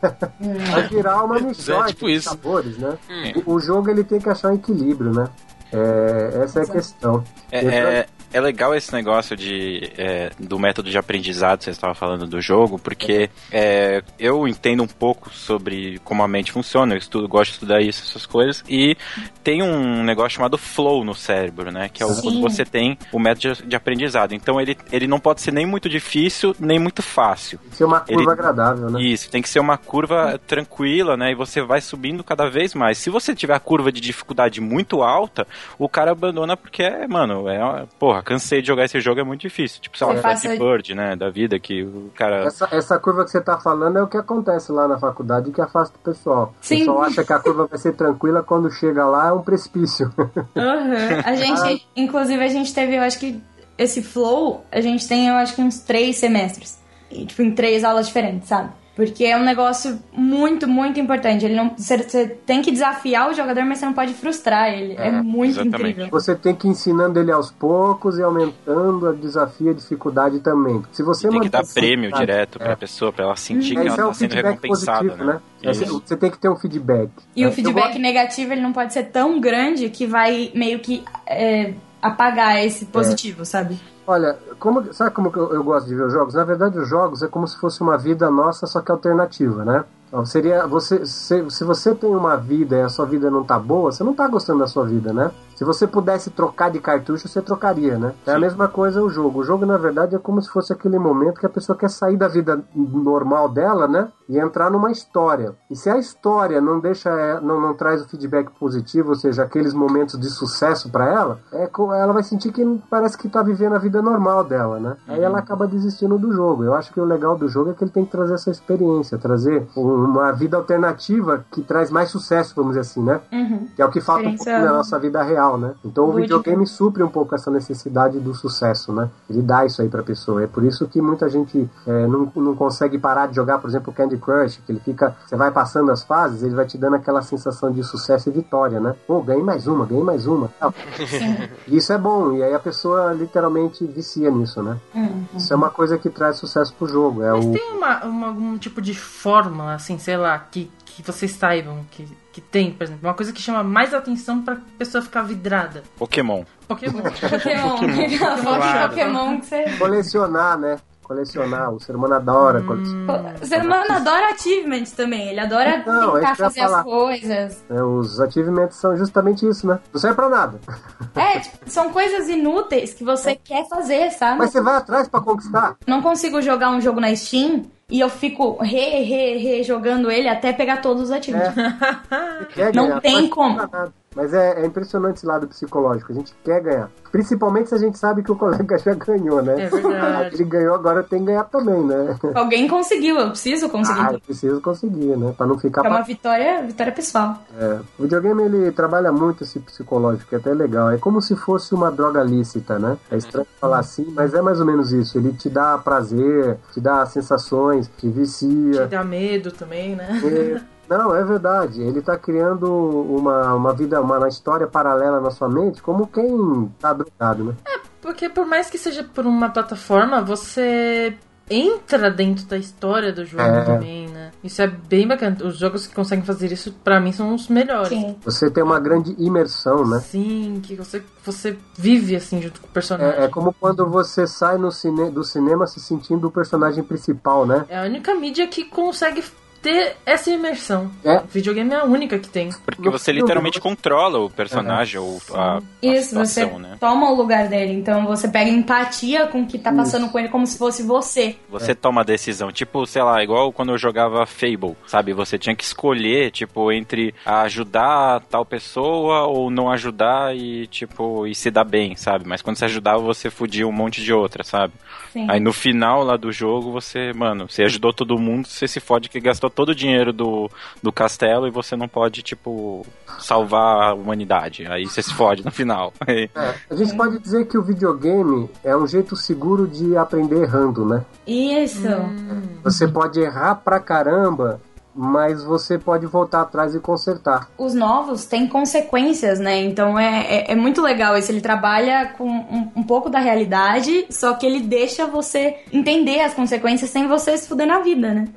Vai virar uma mistura tipo de isso. sabores, né? Hum. O, o jogo ele tem que achar um equilíbrio, né? É, essa é a questão. É, é, é legal esse negócio de, é, do método de aprendizado, você estava falando do jogo, porque é, eu entendo um pouco sobre como a mente funciona, eu estudo, gosto de estudar isso, essas coisas, e tem um negócio chamado flow no cérebro, né? Que é Sim. quando você tem o método de, aprendizado. Então ele, ele não pode ser nem muito difícil, nem muito fácil. Tem que ser uma curva Ele- agradável, né? Isso, tem que ser uma curva tranquila, né? E você vai subindo cada vez mais. Se você tiver a curva de dificuldade muito alta, o cara abandona porque, mano, é, porra, cansei de jogar esse jogo, é muito difícil. Tipo, sei lá, Flappy Bird, né? Da vida, que o cara. Essa, essa curva que você tá falando é o que acontece lá na faculdade que afasta o pessoal. Sim. O pessoal acha que a curva vai ser tranquila, quando chega lá é um precipício. Uhum. A [laughs] gente, inclusive, a gente teve, eu acho que esse flow, a gente tem, eu acho que uns três semestres. E, tipo, em três aulas diferentes, sabe? Porque é um negócio muito, muito importante. Ele não, você, você tem que desafiar o jogador, mas você não pode frustrar ele. É, muito incrível. Você tem que ir ensinando ele aos poucos e aumentando a desafio e a dificuldade também. Se você Tem que dar prêmio direto pra pessoa, pra ela sentir É, que ela é tá o sendo feedback recompensada, positivo, né? né? É, Você, tem que ter um feedback. E É, o feedback eu negativo, ele não pode ser tão grande que vai meio que é, apagar esse positivo, sabe? Olha, como, sabe como eu, eu gosto de ver os jogos? Na verdade, os jogos é como se fosse uma vida nossa, só que alternativa, né? Então, seria você se, se você tem uma vida e a sua vida não tá boa, você não tá gostando da sua vida, né? Se você pudesse trocar de cartucho, você trocaria, né? É a mesma coisa o jogo. O jogo, na verdade, é como se fosse aquele momento que a pessoa quer sair da vida normal dela, né? E entrar numa história. E se a história não deixa, é, não, não traz o feedback positivo, ou seja, aqueles momentos de sucesso para ela, é, ela vai sentir que parece que tá vivendo a vida normal dela, né? Aí ela acaba desistindo do jogo. Eu acho que o legal do jogo é que ele tem que trazer essa experiência, trazer uma vida alternativa que traz mais sucesso, vamos dizer assim, né? Uhum. Que é o que falta um na nossa vida real né? Então o videogame supre um pouco essa necessidade do sucesso, né? Ele dá isso aí pra pessoa. É por isso que muita gente é, não, não consegue parar de jogar, por exemplo, Candy Crush, que ele fica. Você vai passando as fases, ele vai te dando aquela sensação de sucesso e vitória, né? Pô, ganhei mais uma, ganhei mais uma. Isso é bom, e aí a pessoa literalmente vicia nisso, né? Uhum. Isso é uma coisa que traz sucesso pro jogo. É Mas o. tem uma, uma- algum tipo de fórmula, assim, sei lá, que, que vocês saibam que, que tem, por exemplo, uma coisa que chama mais atenção pra pessoa ficar vidrada. Pokémon. Pokémon. [laughs] Pokémon. Claro. Pokémon que você. Colecionar, né? Colecionar. O ser humano adora Hum. colecionar. O ser humano adora achievements também. Ele adora Então, é tentar fazer as coisas. É, os achievements são justamente isso, né? Não serve pra nada. É, tipo, são coisas inúteis que você quer fazer, sabe? Mas você vai atrás pra conquistar. Não consigo jogar um jogo na Steam e eu fico re, re, re jogando ele até pegar todos os. Você quer Não tem como. nada. Mas é, é impressionante esse lado psicológico. A gente quer ganhar. Principalmente se a gente sabe que o colega [laughs] já ganhou, né? É verdade. Ele ganhou, agora tenho que ganhar também, né? Alguém conseguiu, eu preciso conseguir. Ah, eu preciso conseguir, né? Pra não ficar é uma pra... vitória, vitória pessoal. É, o videogame ele trabalha muito esse psicológico, que é até legal. É como se fosse uma droga lícita, né? É estranho falar assim, mas é mais ou menos isso. Ele te dá prazer, te dá sensações, te Te vicia. dá medo também, né? É, [laughs] não, é verdade. Ele tá criando uma, uma vida, uma, uma história paralela na sua mente, como quem tá drogado, né? Porque por mais que seja por uma plataforma, você entra dentro da história do jogo É. também, né? Isso é bem bacana. Os jogos que conseguem fazer isso, pra mim, são os melhores. Sim. Você tem uma grande imersão, né? Sim, que você, você vive assim junto com o personagem. É, é como quando você sai no cine, do cinema se sentindo o personagem principal, né? É a única mídia que consegue ter essa imersão. É. O videogame é a única que tem. Porque você literalmente controla o personagem ou a, a Isso, você situação, né? toma o lugar dele. Então você pega empatia com o que tá passando com ele como se fosse você. Você toma a decisão, tipo, sei lá, igual quando eu jogava Fable, sabe? Você tinha que escolher, tipo, entre ajudar tal pessoa ou não ajudar e, tipo, e se dar bem, sabe? Mas quando você ajudava, você fudia um monte de outra, sabe? Sim. Aí no final lá do jogo, você, mano, você ajudou todo mundo, você se fode que gastou todo o dinheiro do, do castelo e você não pode, tipo, salvar a humanidade. Aí você se fode no final. [laughs] É, a gente pode dizer que o videogame é um jeito seguro de aprender errando, né? Isso. Você pode errar pra caramba, mas você pode voltar atrás e consertar. Os novos têm consequências, né? Então é, é, é muito legal isso. Ele trabalha com um, um pouco da realidade, só que ele deixa você entender as consequências sem você se fuder na vida, né?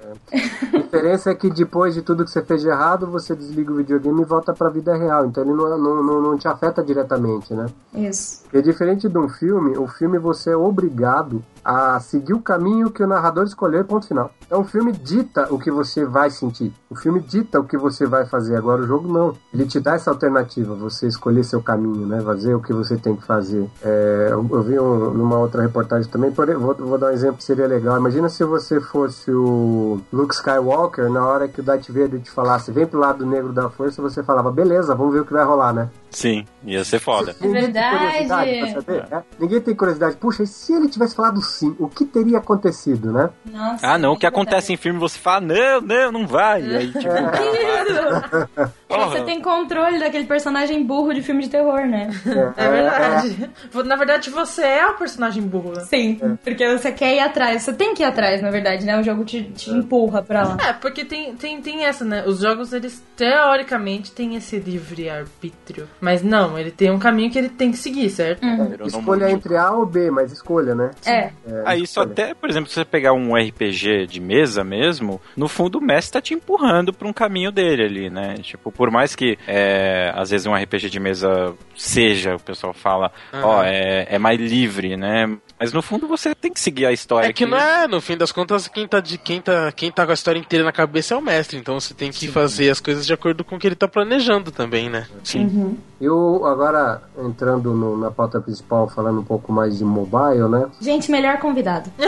A diferença é que depois de tudo que você fez de errado, você desliga o videogame e volta pra vida real. Então ele não, não, não, não te afeta diretamente, né? Isso. E diferente de um filme, o filme você é obrigado a seguir o caminho que o narrador escolher, ponto final. Então o filme dita o que você vai sentir. O filme dita o que você vai fazer. Agora o jogo não. Ele te dá essa alternativa, você escolher seu caminho, né? Fazer o que você tem que fazer. É, eu, eu vi um- numa outra reportagem também, por, vou, vou dar um exemplo que seria legal. Imagina se você fosse o Luke Skywalker, na hora que o Darth Vader te falasse, vem pro lado negro da força, você falava, beleza, vamos ver o que vai rolar, né? Sim, ia ser foda. Ninguém tem verdade. curiosidade pra saber, né? Ninguém tem curiosidade. Puxa, e se ele tivesse falado sim, o que teria acontecido, né? Nossa, Ah, não, o que é acontece em filme você fala, não, não, não vai. E aí, tipo, [laughs] [laughs] verdade. Você tem controle daquele personagem burro de filme de terror, né? É verdade. Na verdade, você é o personagem burro. né? Sim, porque você quer ir atrás. Você tem que ir atrás, na verdade, né? O jogo te, te empurra pra lá. É, porque tem, tem, tem essa, né? Os jogos, eles teoricamente têm esse livre-arbítrio. Mas não, ele tem um caminho que ele tem que seguir, certo? Escolha entre A ou B, mas escolha, né? É. Aí isso até, por exemplo, se você pegar um RPG de mesa mesmo, no fundo o mestre tá te empurrando pra um caminho dele ali, né? Tipo, por mais que é, às vezes um RPG de mesa seja, o pessoal fala, ó, é, é mais livre, né? Mas no fundo você tem que seguir a história. É que não é, no fim das contas, quem tá, de, quem, tá, quem tá com a história inteira na cabeça é o mestre. Então você tem que fazer as coisas de acordo com o que ele tá planejando também, né? Sim. Eu, agora, entrando no- na pauta principal, falando um pouco mais de mobile, né? Gente, melhor convidado. [laughs]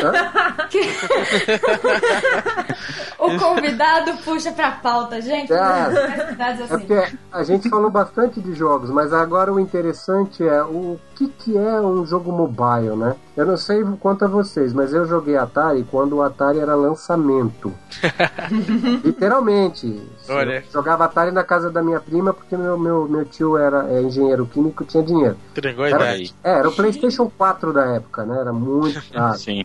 o convidado puxa pra pauta, gente. É. É assim. porque a gente falou bastante de jogos, mas agora o interessante é o que, que é um jogo mobile, né? Eu não sei quanto a vocês, mas eu joguei Atari quando o Atari era lançamento. [laughs] Literalmente. Olha. Jogava Atari na casa da minha prima porque meu, meu, meu tio era é, engenheiro químico tinha dinheiro. Entregou a Era, ideia. é, era o PlayStation 4 da época, né? Era muito [laughs] caro. Sim.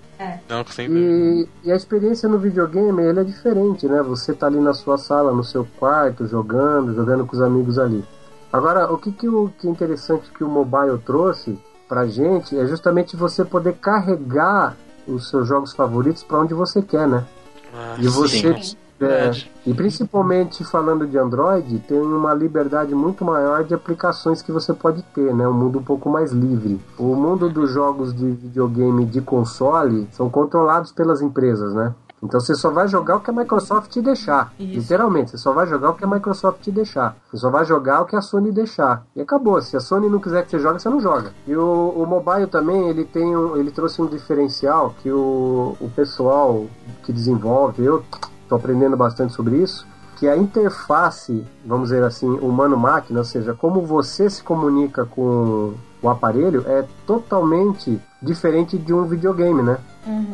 Não, sempre. E, e a experiência no videogame ele é diferente, né? Você tá ali na sua sala, no seu quarto, jogando, jogando com os amigos ali. Agora, o que, que, o, que é interessante que o mobile trouxe pra gente é justamente você poder carregar os seus jogos favoritos pra onde você quer, né? Ah, E você. sim. é, e principalmente falando de Android, tem uma liberdade muito maior de aplicações que você pode ter, né? Um mundo um pouco mais livre. O mundo dos jogos de videogame de console são controlados pelas empresas, né? Então você só vai jogar o que a Microsoft te deixar. Isso. Literalmente, você só vai jogar o que a Microsoft te deixar. Você só vai jogar o que a Sony deixar. E acabou. Se a Sony não quiser que você jogue, você não joga. E o, o mobile também, ele tem um, ele trouxe um diferencial que o, o pessoal que desenvolve, eu tô aprendendo bastante sobre isso, que a interface, vamos dizer assim, humano-máquina, ou seja, como você se comunica com o aparelho, é totalmente diferente de um videogame, né?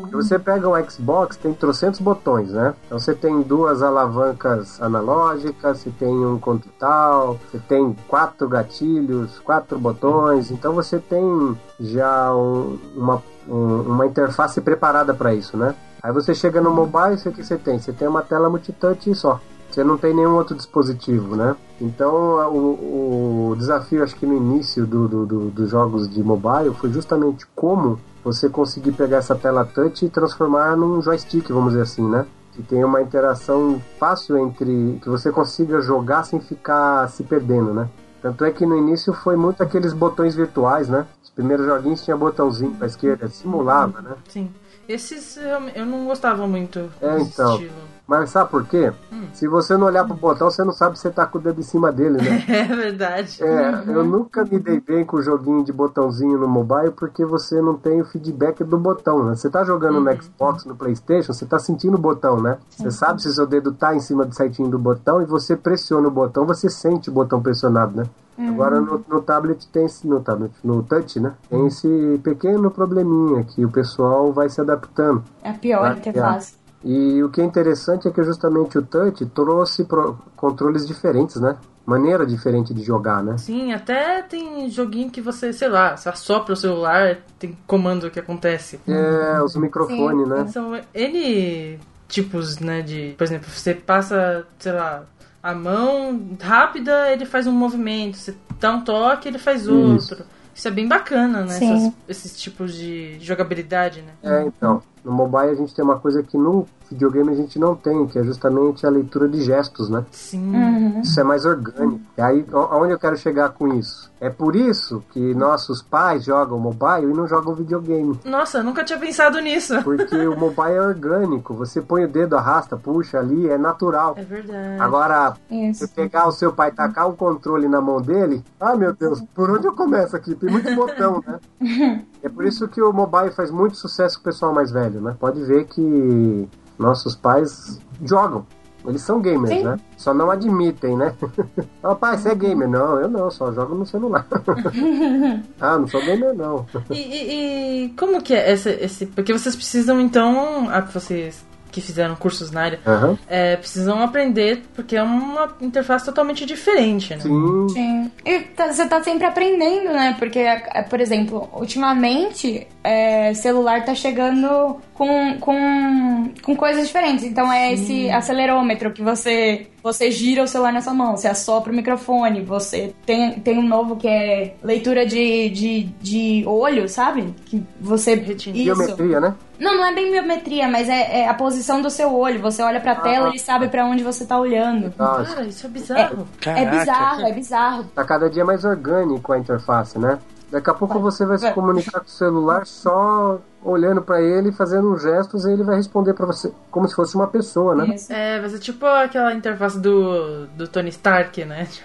Se você pega um Xbox, tem trocentos botões, né? Então você tem duas alavancas analógicas, você tem um controle tal, você tem quatro gatilhos, quatro botões. Então você tem já um- uma, um- uma interface preparada para isso, né? Aí você chega no mobile, o que você tem? Você tem uma tela multitouch só. Você não tem nenhum outro dispositivo, né? Então o, o desafio, acho que no início do, do- do- dos jogos de mobile foi justamente como você conseguir pegar essa tela touch e transformar num joystick, vamos dizer assim, né? Que tem uma interação fácil entre. que você consiga jogar sem ficar se perdendo, né? Tanto é que no início foi muito aqueles botões virtuais, né? Os primeiros joguinhos tinha botãozinho pra esquerda, simulava, né? Sim. Esses eu, não gostava muito É, então. estilo. Mas sabe por quê? Hum. Se você não olhar pro botão, você não sabe se você tá com o dedo em cima dele, né? [laughs] É verdade. É, eu nunca me dei bem com o joguinho de botãozinho no mobile porque você não tem o feedback do botão, né? Você tá jogando no Xbox, no Playstation, você tá sentindo o botão, né? Você sabe se seu dedo tá em cima do certinho do botão e você pressiona o botão, você sente o botão pressionado, né? Agora no, no tablet tem esse, no tablet, no touch, né? Tem esse pequeno probleminha que o pessoal vai se adaptando. É a pior Vai, interface. E o que é interessante é que justamente o touch trouxe pro- controles diferentes, né? Maneira diferente de jogar, né? Sim, até tem joguinho que você, sei lá, você assopra o celular, tem comando que acontece. É, os microfones, né? São N tipos, né, de... Por exemplo, você passa, sei lá, a mão rápida, ele faz um movimento. Você dá um toque, ele faz Isso. outro. Isso é bem bacana, né? Essas- esses tipos de jogabilidade, né? É, então. No mobile a gente tem uma coisa que no videogame a gente não tem, que é justamente a leitura de gestos, né? Sim. Uhum. Isso é mais orgânico. E aí, aonde eu quero chegar com isso? É por isso que nossos pais jogam mobile e não jogam videogame. Nossa, eu nunca tinha pensado nisso. Porque o mobile é orgânico. Você põe o dedo, arrasta, puxa ali, é natural. É verdade. Agora, Isso. você pegar o seu pai e tacar o controle na mão dele, ah meu Deus, por onde eu começo aqui? Tem muito botão, né? [laughs] É por isso que o mobile faz muito sucesso com o pessoal mais velho, né? Pode ver que nossos pais jogam. Eles são gamers, Sim. né? Só não admitem, né? [laughs] Ó, pai, você é gamer? Não, eu não, só jogo no celular. [laughs] ah, não sou gamer, não. E, e- e como que é esse, esse... Porque vocês precisam, então... Ah, vocês que fizeram cursos na área, Aham. é, precisam aprender, porque é uma interface totalmente diferente, né? Sim. Sim. E tá- você tá sempre aprendendo, né? Porque, é, por exemplo, ultimamente, é, celular tá chegando com, com, com coisas diferentes. Então é esse acelerômetro que você, você gira o celular na sua mão, você assopra o microfone, você tem, tem um novo que é leitura de, de, de olho, sabe? Que você. Biometria, né? Não, não é bem biometria, mas é, é a posição do seu olho. Você olha pra tela, ele sabe pra onde você tá olhando. Ah, Cara, isso é bizarro. É bizarro, é bizarro. tá cada dia mais orgânico a interface, né? Daqui a pouco você vai se comunicar com o celular só olhando pra ele, fazendo gestos, e ele vai responder pra você como se fosse uma pessoa, né? Isso. É, vai ser tipo aquela interface do, do Tony Stark, né? [laughs]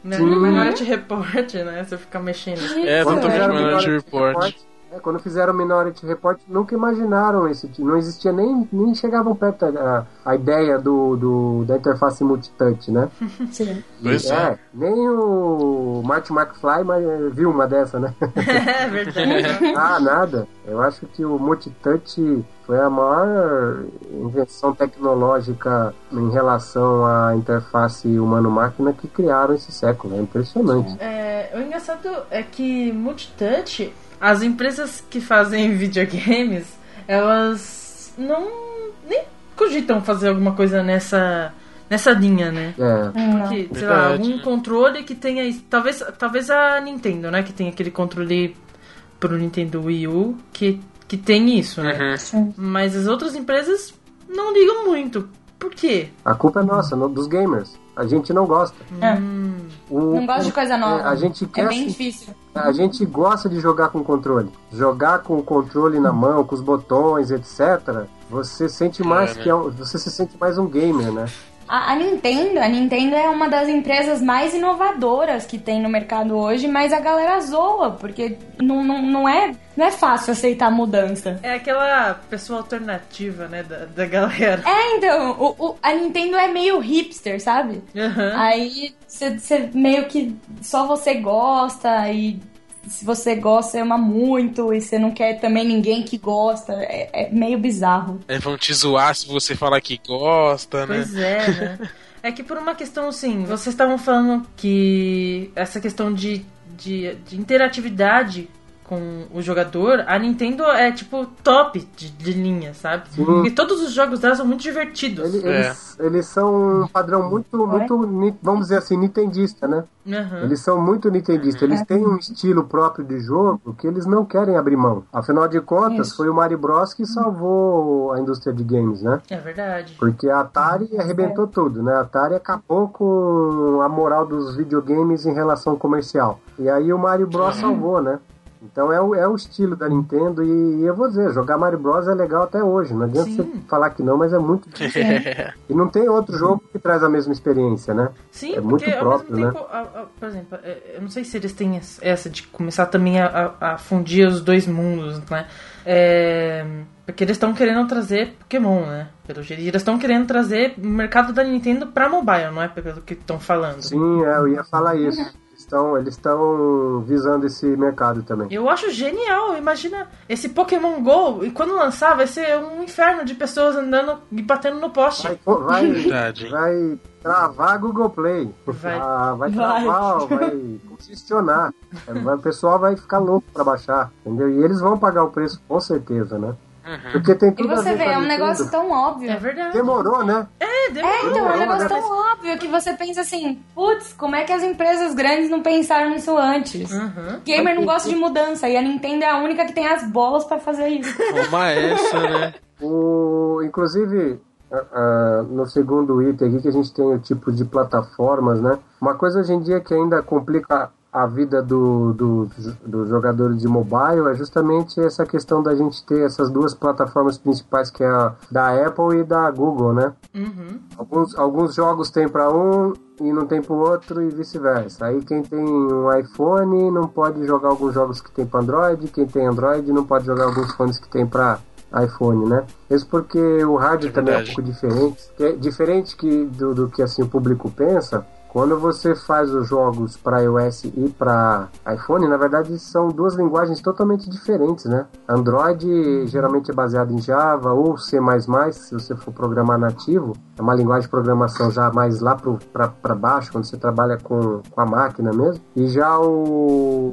Tipo, Sim. Minority Report, né? Você fica mexendo. É, Minority Report. É, quando fizeram Minority Report, nunca imaginaram esse tipo. Não existia nem, nem chegavam perto a, a ideia do, do, da interface multitouch, né? [laughs] Sim. Pois é. Nem o Martin McFly mas, eh, viu uma dessa, né? [laughs] É verdade. [laughs] ah, nada. Eu acho que o multitouch foi a maior invenção tecnológica em relação à interface humano-máquina que criaram esse século. É impressionante. É, o engraçado é que multitouch, as empresas que fazem [laughs] videogames, elas não nem cogitam fazer alguma coisa nessa nessa linha, né? É. Porque, sei lá, algum controle que tenha. isso- Talvez, talvez a Nintendo, né? Que tem aquele controle pro Nintendo Wii U que, que tem isso, né? Uhum. Mas as outras empresas não ligam muito. Por quê? A culpa é nossa, no- dos gamers. A gente não gosta. É. O- Não gosto de coisa nova. é, a gente É quer bem se- difícil. A gente gosta de jogar com controle. Jogar com o controle na mão, com os botões, etc. Você sente mais né? que é um- você se sente mais um gamer, né? A, a Nintendo, a Nintendo é uma das empresas mais inovadoras que tem no mercado hoje, mas a galera zoa, porque não, não, não, é, não é fácil aceitar mudança. É aquela pessoa alternativa, né? Da, da galera. É, então, o, o- a Nintendo é meio hipster, sabe? Aham. Aí você meio que só você gosta e se você gosta, você ama muito e você não quer também ninguém que gosta. É, é meio bizarro. É, vão te zoar se você falar que gosta, né? Pois é, né? [laughs] É que por uma questão assim, vocês estavam falando que essa questão de, de, de interatividade com o jogador, a Nintendo é tipo top de, de linha, sabe? Porque todos os jogos dela são muito divertidos. Ele- É. Eles, eles são um padrão muito, muito, vamos dizer assim, nintendista, né? Aham. Eles são muito nintendistas. Eles têm um estilo próprio de jogo que eles não querem abrir mão. Afinal de contas, Isso. foi o Mario Bros que salvou a indústria de games, né? É verdade. Porque a Atari arrebentou tudo, né? A Atari acabou com a moral dos videogames em relação comercial. E aí o Mario Bros salvou, né? Então é o, é o estilo da Nintendo e, e eu vou dizer, jogar Mario Bros é legal até hoje. Não adianta Sim. você falar que não, mas é muito [laughs] difícil. e não tem outro jogo que traz a mesma experiência, né? Sim, É muito porque ao próprio, mesmo né? tempo, a- a- por exemplo, é, eu não sei se eles têm es- essa de começar também a, a- a fundir os dois mundos, né? É, porque eles estão querendo trazer Pokémon, né? Pelo jeito. E eles estão querendo trazer o mercado da Nintendo pra mobile, não é? Pelo que estão falando. Sim, é, eu ia falar isso. Estão, eles estão visando esse mercado também. Eu acho genial. Imagina esse Pokémon GO, e quando lançar, vai ser um inferno de pessoas andando e batendo no poste. Vai, vai, [laughs] Verdade. vai travar a Google Play. Vai. Ah, vai Vai. travar, vai congestionar. Vai- [laughs] O pessoal vai ficar louco pra baixar, entendeu? E eles vão pagar o preço, com certeza, né? Porque tem E tudo a você ver vê, é um Nintendo. negócio tão óbvio. É verdade. Demorou, né? É, demorou. É, então, é um negócio tão óbvio que você pensa assim, putz, como é que as empresas grandes não pensaram nisso antes? Uhum. Gamer não gosta de mudança e a Nintendo é a única que tem as bolas pra fazer isso. [laughs] Toma essa, né? O, inclusive, ah, ah, no segundo item aqui que a gente tem o tipo de plataformas, né? Uma coisa hoje em dia que ainda complica a vida do, do, dos jogadores de mobile é justamente essa questão da gente ter essas duas plataformas principais que é a da Apple e da Google, né? Uhum. Alguns, alguns jogos tem para um e não tem para o outro e vice-versa. Aí quem tem um iPhone não pode jogar alguns jogos que tem para Android, quem tem Android não pode jogar alguns fones que tem para iPhone, né? Isso porque o hardware É também é um pouco diferente, é diferente que, do, do que assim o público pensa. Quando você faz os jogos para iOS e para iPhone, na verdade são duas linguagens totalmente diferentes, né? Android geralmente é baseado em Java ou C++, se você for programar nativo, é uma linguagem de programação já mais lá para baixo, quando você trabalha com, com a máquina mesmo. E já o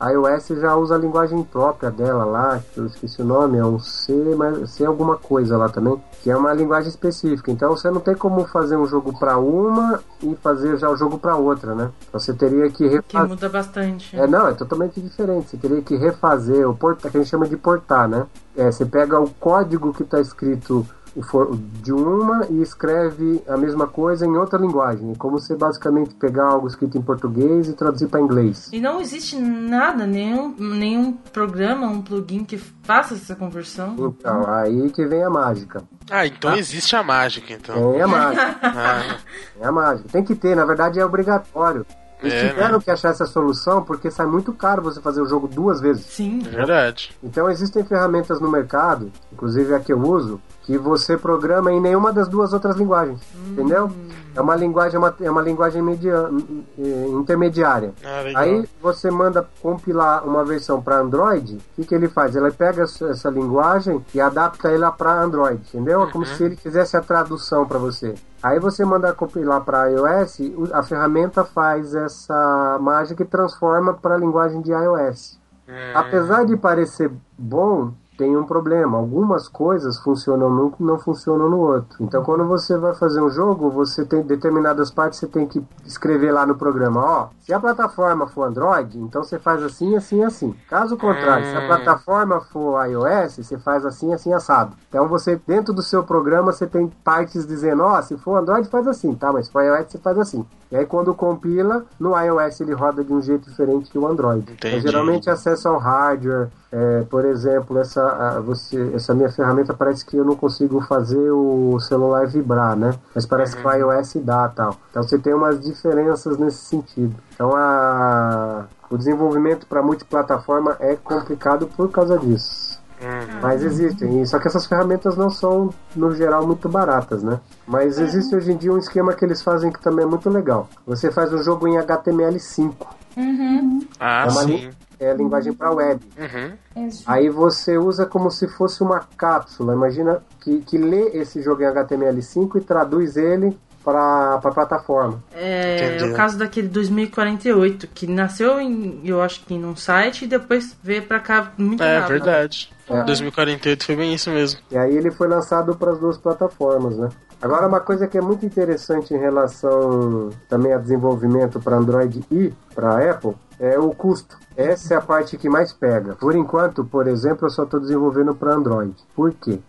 iOS já usa a linguagem própria dela lá, que eu esqueci o nome, é um C, mas C alguma coisa lá também, que é uma linguagem específica. Então você não tem como fazer um jogo para uma e fazer já o jogo para outra, né? Você teria que Que refazer. muda bastante. É, não, é totalmente diferente. Você teria que refazer o portar, que a gente chama de portar, né? É, você pega o código que está escrito de uma e escreve a mesma coisa em outra linguagem. É como você basicamente pegar algo escrito em português e traduzir para inglês. E não existe nada, nenhum, nenhum programa, um plugin que faça essa conversão. Então, aí que vem a mágica. Ah, então existe a mágica, então. Tem a mágica. [laughs] Ah, Tem a mágica. Tem que ter, na verdade é obrigatório. Eles É, tiveram que achar essa solução porque sai muito caro você fazer o jogo duas vezes. Sim. É verdade. Então existem ferramentas no mercado, inclusive a que eu uso, que você programa em nenhuma das duas outras linguagens. Entendeu? É uma linguagem, é uma, é uma linguagem media, eh, intermediária. Ah. Aí você manda compilar uma versão para Android, o que, que ele faz? Ele pega essa linguagem e adapta ela para Android, entendeu? É como se ele fizesse a tradução para você. Aí você manda compilar para iOS, a ferramenta faz essa mágica e transforma para a linguagem de iOS. Apesar de parecer bom, tem um problema. Algumas coisas funcionam num e não funcionam no outro. Então, quando você vai fazer um jogo, você tem determinadas partes você tem que escrever lá no programa. Ó, se a plataforma for Android, então você faz assim, assim, assim. Caso contrário, se a plataforma for iOS, você faz assim, assim, assado. Então, você dentro do seu programa você tem partes dizendo, ó, se for Android faz assim, tá? Mas se for iOS você faz assim. E aí quando compila, no iOS ele roda de um jeito diferente que o Android. Entendi. Mas, geralmente acesso ao hardware, é, por exemplo, essa, a- você, essa minha ferramenta parece que eu não consigo fazer o celular vibrar, né? Mas parece que o iOS dá tal. Então você tem umas diferenças nesse sentido. Então a, o desenvolvimento para multiplataforma é complicado por causa disso. Mas existem, só que essas ferramentas não são, no geral, muito baratas, né? Mas existe hoje em dia um esquema que eles fazem que também é muito legal. Você faz um jogo em HTML5. Uhum. Ah, é uma sim. li- é a linguagem para web. Uhum. Aí você usa como se fosse uma cápsula. Imagina que, que lê esse jogo em HTML5 e traduz ele para a plataforma. É Entendi. o caso daquele 2048, que nasceu em, eu acho que num site e depois veio pra cá muito É rápido. verdade. É. 2048 foi bem isso mesmo. E aí ele foi lançado para as duas plataformas, né? Agora uma coisa que é muito interessante em relação também a desenvolvimento para Android e para Apple é o custo. Essa é a parte que mais pega. Por enquanto, por exemplo, eu só estou desenvolvendo para Android. Por quê?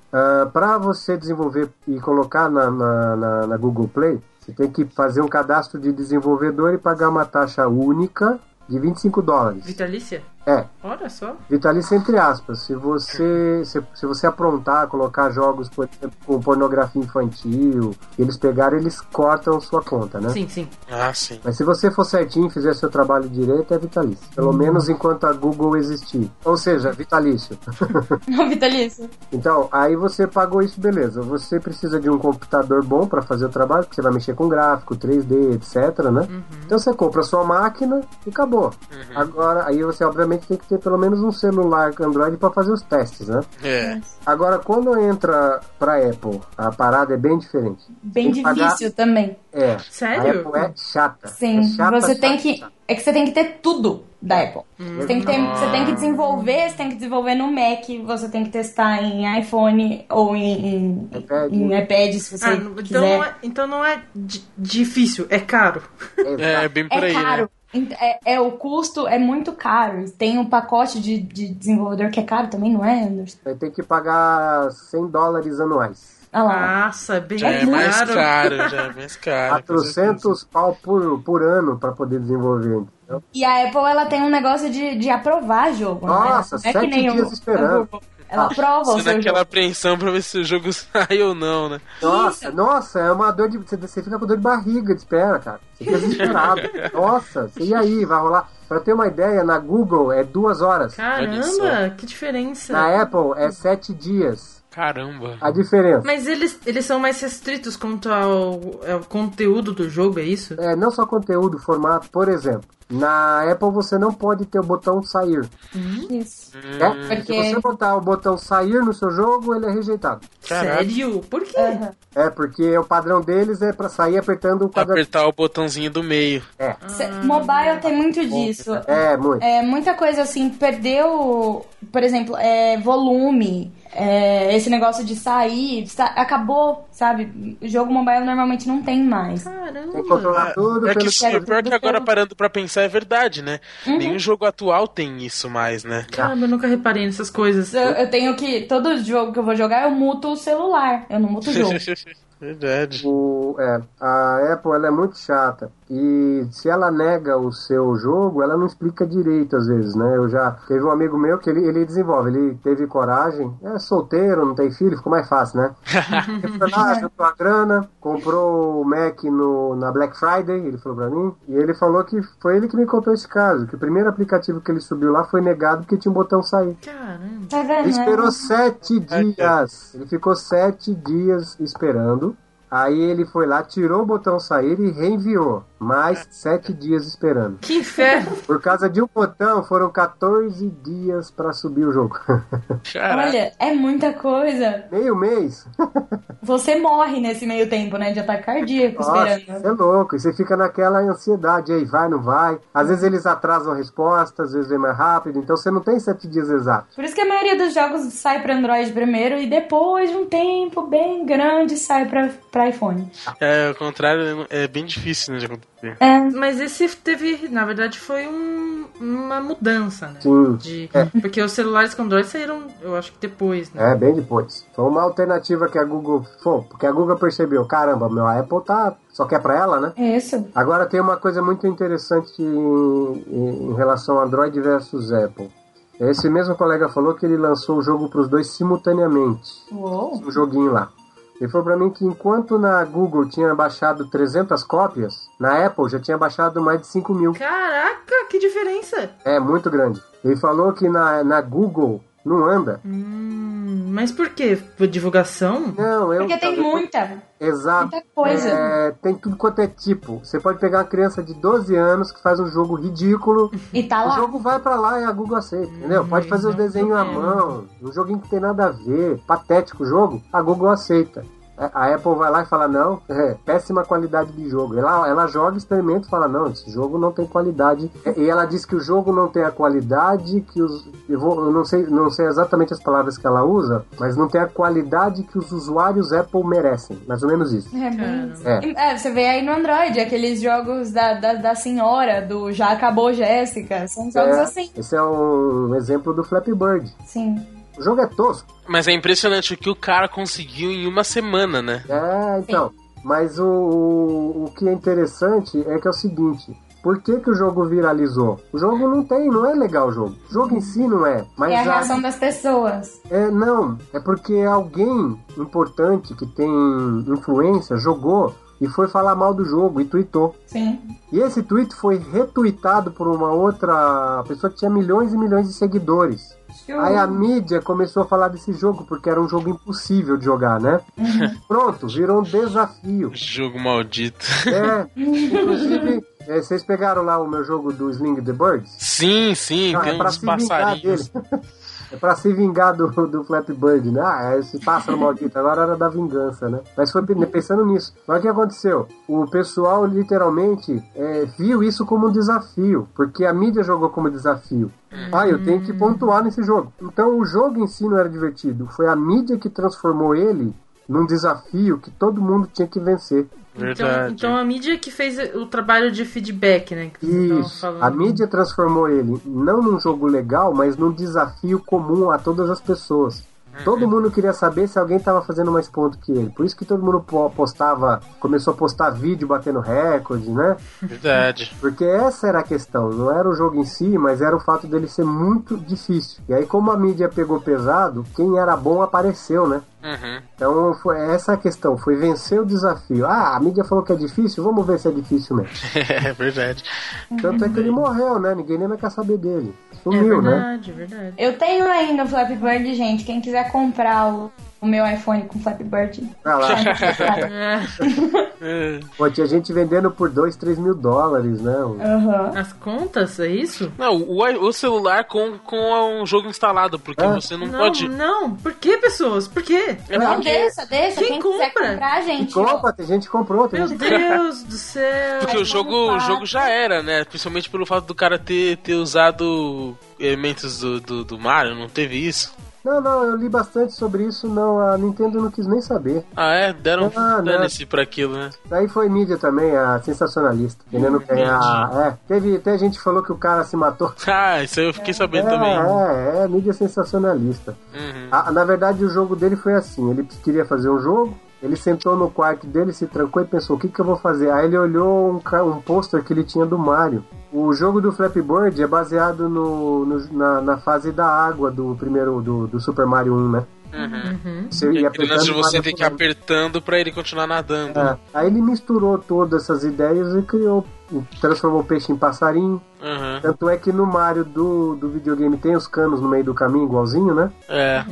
para você desenvolver e colocar na, na, na- na Google Play, você tem que fazer um cadastro de desenvolvedor e pagar uma taxa única de 25 dólares. Vitalícia? É, Olha só. Vitalício entre aspas. Se você se, se você aprontar, colocar jogos, por exemplo, com pornografia infantil, eles pegarem, eles cortam sua conta, né? Sim, sim. Ah, sim. Mas se você for certinho e fizer seu trabalho direito, é vitalício. Pelo menos enquanto a Google existir. Ou seja, vitalício. [laughs] Não, Vitalício. Então, aí você pagou isso, beleza. Você precisa de um computador bom para fazer o trabalho, porque você vai mexer com gráfico, 3D, etc, né? Então você compra a sua máquina e acabou. Agora, aí você obviamente tem que ter pelo menos um celular Android para fazer os testes, né? É. Agora, quando entra pra Apple, a parada é bem diferente. Bem Tem que pagar- difícil também. É. Sério? A Apple é chata. Sim, É chata, você tem chata, que. chata. É que você tem que ter tudo da Apple. Você, tem que ter, você tem que desenvolver, você tem que desenvolver no Mac, você tem que testar em iPhone ou em, em, iPad. em iPad, se você Ah, então, quiser. não é, então não é di- difícil, é caro. É, bem por É aí, caro. né? É, é, o custo é muito caro. Tem um pacote de, de desenvolvedor que é caro também, não é, Anderson? Ter que pagar 100 dólares anuais. Olha lá. Nossa, é bem Já é mais caro. caro, já é mais caro. com certeza. 400 pau por, por ano para poder desenvolver. entendeu? E a Apple, ela tem um negócio de, de aprovar jogo. né? Nossa, é que sete nem o- dias esperando. O. Ela aprova o Sendo seu aquela jogo. apreensão pra ver se o jogo [laughs] sai ou não, né? Nossa, nossa, é uma dor de. Você, fica com dor de barriga de espera, cara. Você fica desesperado. [laughs] nossa, e aí, vai rolar? Pra ter uma ideia, na Google é duas horas. Caramba, que diferença. Na Apple é sete dias. Caramba. A diferença. Mas eles, eles são mais restritos quanto ao, ao conteúdo do jogo, é isso? É, não só conteúdo, formato, por exemplo. Na Apple você não pode ter o botão sair. Isso. É? Porque- Se você botar o botão sair no seu jogo, ele é rejeitado. Caraca. Sério? Por quê? É, porque o padrão deles é pra sair apertando o quadradinho. Apertar o botãozinho do meio. É, Mobile tem muito disso. é, muito. É, muita coisa assim, perdeu, por exemplo, é, volume, é, esse negócio de sair, sa- acabou, sabe? O jogo mobile normalmente não tem mais. Caramba. Tem que controlar tudo É que, pelo é pior que agora parando pra pensar é verdade, né? Uhum. Nenhum jogo atual tem isso mais, né? Caramba, eu nunca reparei nessas coisas. Eu, eu tenho que. Todo jogo que eu vou jogar, eu muto o celular. Eu não muto o jogo. [laughs] Verdade. O, é, a Apple ela é muito chata. E se ela nega o seu jogo, ela não explica direito às vezes, né? Eu já teve um amigo meu que ele, ele desenvolve, ele teve coragem, é solteiro, não tem filho, ficou mais fácil, né? [laughs] ele foi lá, juntou a grana, comprou o Mac no, na Black Friday, ele falou pra mim, e ele falou que foi ele que me contou esse caso, que o primeiro aplicativo que ele subiu lá foi negado porque tinha um botão sair. Caramba. Vendo? Ele esperou sete dias. Ele ficou sete dias esperando. Aí ele foi lá, tirou o botão sair e reenviou. Mais sete dias esperando. Que inferno. Por causa de um botão, foram 14 dias pra subir o jogo. Olha, é muita coisa. Meio mês. Você morre nesse meio tempo, né? De ataque cardíaco Nossa, esperando. você é louco. E você fica naquela ansiedade. Aí vai, não vai. Às vezes eles atrasam a resposta, às vezes vem mais rápido. Então você não tem sete dias exatos. Por isso que a maioria dos jogos sai pra Android primeiro e depois de um tempo bem grande sai pra, pra iPhone. É, ao contrário, é bem difícil né. É. Mas esse teve, na verdade, foi um- uma mudança, né? Sim. De, É. Porque os celulares com Android saíram, eu acho que depois, né? É, bem depois. Foi uma alternativa que a Google. Foi, porque a Google percebeu: caramba, meu a Apple tá. Só quer pra ela, né? Isso. Agora tem uma coisa muito interessante em, em- em relação a Android versus Apple. Esse mesmo colega falou que ele lançou o jogo para os dois simultaneamente. Uou. Um joguinho lá. Ele falou pra mim que enquanto na Google tinha baixado 300 cópias, na Apple já tinha baixado mais de 5 mil. Caraca, que diferença! É muito grande. Ele falou que na, na Google não anda. Hum, mas por quê? Por divulgação? Não, eu. Porque tem muita, Exato. muita coisa. É, tem tudo quanto é tipo. Você pode pegar uma criança de 12 anos que faz um jogo ridículo. [laughs] E tá O lá. jogo vai pra lá e a Google aceita, entendeu? Pode fazer os desenhos à mão, um joguinho que tem nada a ver, patético o jogo, a Google aceita. A Apple vai lá e fala, não, é péssima qualidade de jogo. Ela, ela joga, experimenta e fala, não, esse jogo não tem qualidade. E ela diz que o jogo não tem a qualidade que os. Eu, vou, eu não, sei, não sei exatamente as palavras que ela usa, mas não tem a qualidade que os usuários Apple merecem. Mais ou menos isso. É, bem. É. É, você vê aí no Android, aqueles jogos da, da, da senhora, do Já Acabou Jéssica. São jogos É, assim. Esse é um exemplo do Flappy Bird. Sim. O jogo é tosco. Mas é impressionante o que o cara conseguiu em uma semana, né? É, então. Mas o, o, o que é interessante é que é o seguinte. Por que, que o jogo viralizou? O jogo não tem, não é legal o jogo. O jogo em si não é. Mas é a a- reação das pessoas. é, não, é porque alguém importante que tem influência jogou e foi falar mal do jogo e tweetou. Sim. E esse tweet foi retweetado por uma outra pessoa que tinha milhões e milhões de seguidores. Aí a mídia começou a falar desse jogo porque era um jogo impossível de jogar, né? Pronto, virou um desafio. Jogo maldito. É, inclusive, é, vocês pegaram lá o meu jogo do Sling the Birds? Sim, sim, Não, tem é pra uns passarinhos. É pra se vingar do, do Flappy Bird, né? Ah, esse pássaro maldito, agora era da vingança, né? Mas foi pensando nisso. Mas o que aconteceu? O pessoal literalmente é, viu isso como um desafio, porque a mídia jogou como desafio. Ah, eu tenho que pontuar nesse jogo. Então o jogo em si não era divertido, foi a mídia que transformou ele num desafio que todo mundo tinha que vencer. Então, então a mídia que fez o trabalho de feedback, né? Isso. A mídia transformou ele não num jogo legal, mas num desafio comum a todas as pessoas. Todo mundo queria saber se alguém estava fazendo mais ponto que ele. Por isso que todo mundo po- postava, começou a postar vídeo batendo recorde, né? Verdade. Porque essa era a questão, não era o jogo em si, mas era o fato dele ser muito difícil. E aí, como a mídia pegou pesado, quem era bom apareceu, né? Uhum. Então, foi essa a questão, foi vencer o desafio. Ah, a mídia falou que é difícil, vamos ver se é difícil mesmo. [laughs] É verdade. Tanto é que ele morreu, né? Ninguém nem mais quer saber dele. Sumiu, é né? verdade, é verdade. Eu tenho ainda o Flappy Bird, gente. Quem quiser comprar o, meu iPhone com Flappy Bird. Vai lá. [laughs] [laughs] É. Pô, tinha gente vendendo por 2, 3 mil dólares, né? Aham. As contas, é isso? Não, o, o celular com, com um jogo instalado, porque Ah. você não, Não, pode. não. Por que, pessoas? Por quê? É Não, porque, deixa, deixa. Quem Quem, compra? comprar, gente. compra, tem gente que comprou. Tem Meu gente... Deus do céu. porque o jogo, o jogo já era, né? Principalmente pelo fato do cara ter, ter usado elementos do, do, do Mario, não teve isso? Não, não, eu li bastante sobre isso, não. A Nintendo não quis nem saber. Ah, é? Deram Ah, dane-se pra aquilo, né? Daí foi mídia também, a sensacionalista. Querendo ganhar. É, teve até gente que falou que o cara se matou. [laughs] Ah, isso aí eu fiquei sabendo é, também. É, é, mídia sensacionalista. Uhum. Ah, na verdade, o jogo dele foi assim: ele queria fazer um jogo, Ele sentou no quarto dele, se trancou e pensou: o que, que eu vou fazer? Aí ele olhou um, um pôster que ele tinha do Mario. O jogo do Flappy Bird é baseado no, no- na, na fase da água do primeiro do, do Super Mario 1, né? Você ia Aquele lance de apertando você ter que ir apertando pra ele continuar nadando. É, aí ele misturou todas essas ideias e criou, transformou o peixe em passarinho. Aham. Tanto é que no Mario do, do videogame tem os canos no meio do caminho, igualzinho, né? É.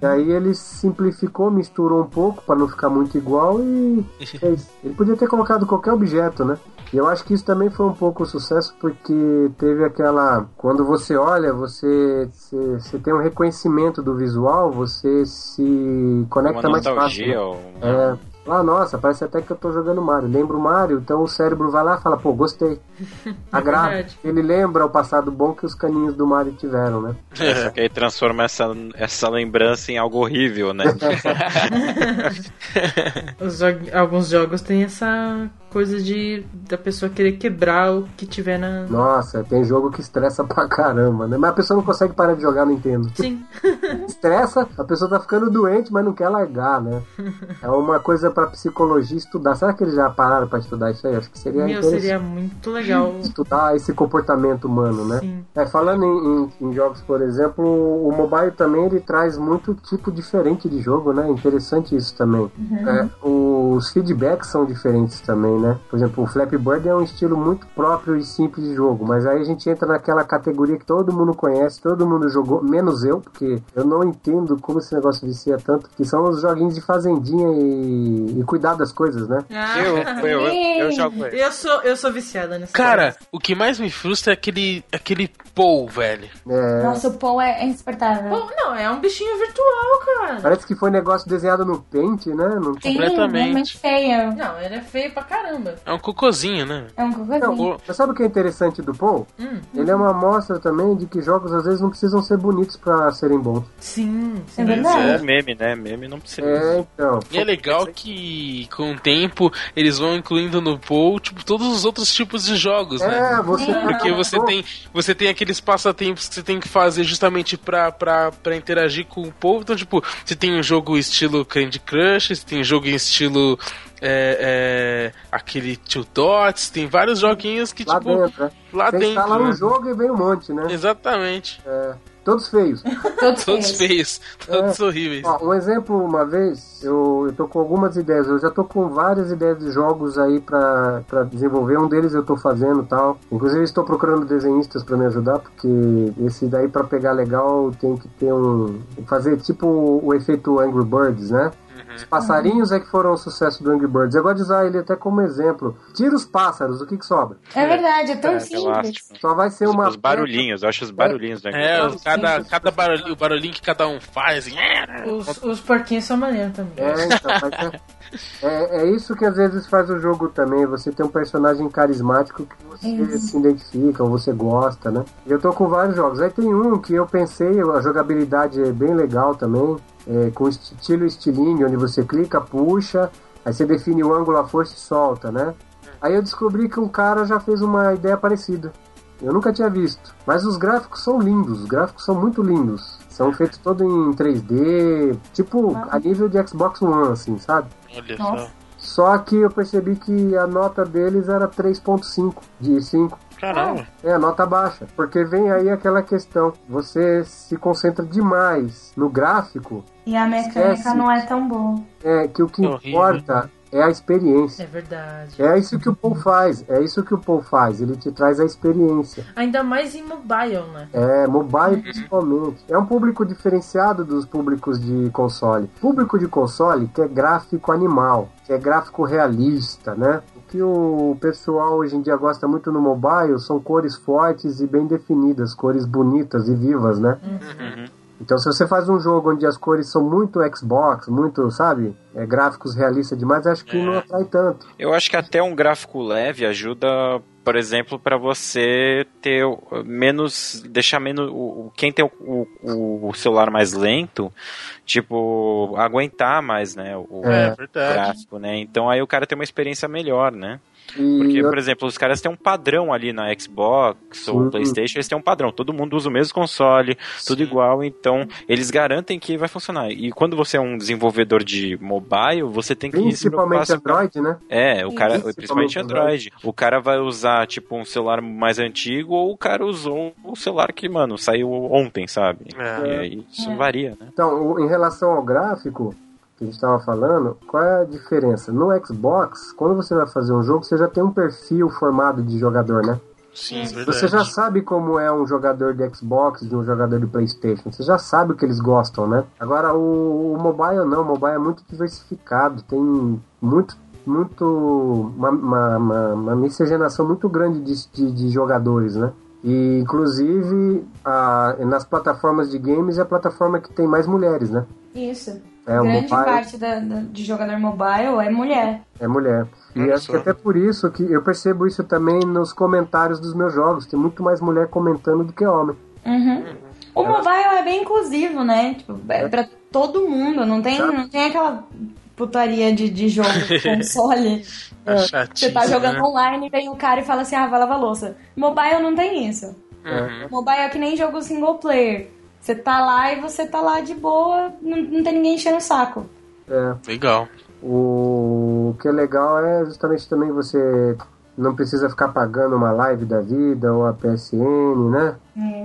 E aí ele simplificou, misturou um pouco para não ficar muito igual e [laughs] fez. Ele podia ter colocado qualquer objeto, né? E eu acho que isso também foi um pouco sucesso porque teve aquela. Quando você olha, você, você, você tem um reconhecimento do visual, você se conecta Uma mais fácil. né? ou- É. Ah, nossa, parece até que eu tô jogando Mario. Lembro o Mario, então o cérebro vai lá e fala, pô, gostei. [laughs] Agrada. verdade. Ele lembra o passado bom que os caninhos do Mario tiveram, né? É, só que aí transforma essa, essa lembrança em algo horrível, né? [laughs] [laughs] Os jo- alguns jogos têm essa coisa de da pessoa querer quebrar o que tiver na. Nossa, tem jogo que estressa pra caramba, né? Mas a pessoa não consegue parar de jogar Nintendo. Sim. [laughs] Estressa, a pessoa tá ficando doente, mas não quer largar, né? É uma coisa pra psicologia estudar. Será que eles já pararam pra estudar isso aí? Acho que seria Meu, interessante seria muito legal. estudar esse comportamento humano, né? Sim. É, falando em, em- em jogos, por exemplo, o mobile também ele traz muito tipo diferente de jogo, né? Interessante isso também. É, os feedbacks são diferentes também, né? Por exemplo, o Flappy Bird é um estilo muito próprio e simples de jogo, mas aí a gente entra naquela categoria que todo mundo conhece, todo mundo jogou, menos eu, porque eu não entendo como esse negócio vicia tanto, que são os joguinhos de fazendinha e, e cuidar das coisas, né? Eu, eu, eu, eu jogo esse. Eu sou, eu sou viciada nessa Cara, o que mais me frustra é aquele, aquele Paul, velho. É, Nossa, o Paul é, é insuportável. Pô, não, é um bichinho virtual, cara. parece que foi negócio desenhado no Paint, né? Não Sim, completamente. realmente feio. Não, ele é feio pra caramba. É um cocôzinho, né? É um cocôzinho. Mas sabe o que é interessante do Paul? Hum. Ele é uma amostra também de que jogos às vezes não precisam ser bonitos pra serem bons. Sim, sim. É É verdade. meme, né? Meme não precisa. É, então. E é legal que com o tempo eles vão incluindo no Paul, tipo, todos os outros tipos de jogos, né? É, você tá Porque você tem, você tem aqueles passatempos que você tem que fazer justamente pra, pra, pra interagir com o povo. Então, tipo, você tem um jogo estilo Candy Crush, você tem um jogo em estilo é, é, aquele Two Dots, tem vários joguinhos que, lá tipo, dentro, né? lá Você dentro. instala um né? jogo e vem um monte, né? Exatamente. É, todos feios. [laughs] Todos, Todos feios. todos horríveis. Ó, um exemplo, uma vez, eu, eu tô com algumas ideias. Eu já tô com várias ideias de jogos aí pra, pra desenvolver. Um deles eu tô fazendo e tal. Inclusive, estou procurando desenhistas pra me ajudar, porque esse daí, pra pegar legal, tem que ter um. fazer tipo o efeito Angry Birds, né? Os passarinhos é que foram o sucesso do Angry Birds. Eu gosto de usar ele até como exemplo. Tira os pássaros, o que que sobra? É verdade, é tão É, simples. Só vai ser uma. Os barulhinhos, eu acho os barulhinhos né? É, os- cada, cada barulhinho, o barulhinho que cada um faz. assim, Os, os porquinhos são maneiros também. É, então, mas é, é, é isso que às vezes faz o jogo também. Você tem um personagem carismático que você Isso. se identifica ou você gosta, né? Eu tô com vários jogos. Aí tem um que eu pensei, a jogabilidade é bem legal também, é, com estilo estilingue, onde você clica, puxa, aí você define o ângulo, a força e solta, né? Aí eu descobri que um cara já fez uma ideia parecida. Eu nunca tinha visto. Mas os gráficos são lindos, os gráficos são muito lindos. São feitos todo em 3D, tipo a nível de Xbox One, assim, sabe? Olha só. Só que eu percebi que a nota deles era 3.5 de 5. Caramba. É, a nota baixa. Porque vem aí aquela questão. Você se concentra demais no gráfico, E a mecânica Esquece. não é tão boa. é que o que Horrível. importa é a experiência. É verdade. É isso que o Paul faz. É isso que o Paul faz. Ele te traz a experiência. Ainda mais em mobile, né? É, mobile principalmente. É um público diferenciado dos públicos de console. Público de console quer gráfico animal, quer gráfico realista, né? O que o pessoal hoje em dia gosta muito no mobile são cores fortes e bem definidas, cores bonitas e vivas, né? Então, se você faz um jogo onde as cores são muito Xbox, muito, sabe, é, gráficos realistas demais, acho que não atrai tanto. Eu acho que até um gráfico leve ajuda, por exemplo, para você ter menos. deixar menos. o- quem tem o, o- o celular mais lento, tipo, aguentar mais, né? O É, gráfico, né? Então aí o cara tem uma experiência melhor, né? E Porque, eu- por exemplo, os caras têm um padrão ali na Xbox ou Sim. Playstation, eles têm um padrão. Todo mundo usa o mesmo console, tudo igual, então eles garantem que vai funcionar. E quando você é um desenvolvedor de mobile, você tem que Principalmente se- Android, né? É, o cara, Principalmente principalmente Android. O cara vai usar, tipo, um celular mais antigo ou o cara usou o celular que, mano, saiu ontem, sabe? É. E aí isso É. varia, né? Então, em relação ao gráfico que a gente estava falando, qual é a diferença? No Xbox, quando você vai fazer um jogo, você já tem um perfil formado de jogador, né? Sim, verdade. Você já sabe como é um jogador de Xbox, de um jogador de PlayStation. Você já sabe o que eles gostam, né? Agora, o, o mobile não. O mobile é muito diversificado. Tem muito. Muito. Uma, uma, uma, uma miscigenação muito grande de, de, de jogadores, né? E, inclusive, a, nas plataformas de games é a plataforma que tem mais mulheres, né? Isso. É, Grande mobile parte da, da- de jogador mobile é mulher. é mulher. E Olha acho só. que até por isso que eu percebo isso também nos comentários dos meus jogos. Tem muito mais mulher comentando do que homem. Uhum. O mobile é bem inclusivo, né? Tipo, é pra todo mundo. Não tem, não tem aquela putaria de, de jogo de [laughs] console. É É, Você tá jogando né? online, vem o cara e fala assim, ah, vai lavar louça. Mobile não tem isso. Uhum. Mobile é que nem jogo single player. Você tá lá e você tá lá de boa, não, não tem ninguém enchendo o saco. É. Legal. O que é legal é justamente também você não precisa ficar pagando uma live da vida ou a PSN, né?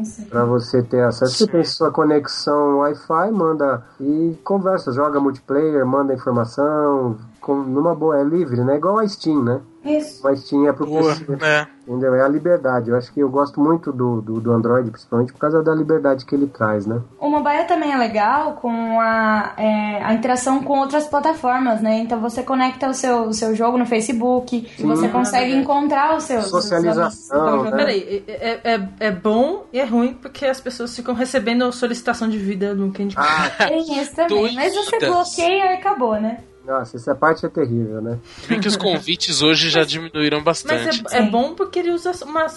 Isso. Pra você ter acesso. Você tem sua conexão Wi-Fi, manda e conversa, joga multiplayer, manda informação. Com, numa boa, é livre, né? Igual a Steam, né? Isso. Mas Steam é pro Boa. PC. É. Entendeu? É a liberdade. Eu acho que eu gosto muito do, do, do Android, principalmente por causa da liberdade que ele traz, né? O mobile também é legal com a, é, a interação com outras plataformas, né? Então você conecta o seu, o seu jogo no Facebook e você consegue encontrar os seus. os seus Socialização, jogando. né? Peraí, é, é, é bom e é ruim porque as pessoas ficam recebendo solicitação de vida no Candy Crush. Ah, Tem isso também. Mas você bloqueia e acabou, né? Nossa, essa parte é terrível, né? Bem que os convites hoje já diminuíram Mas bastante. é, é Sim. bom porque ele usa uma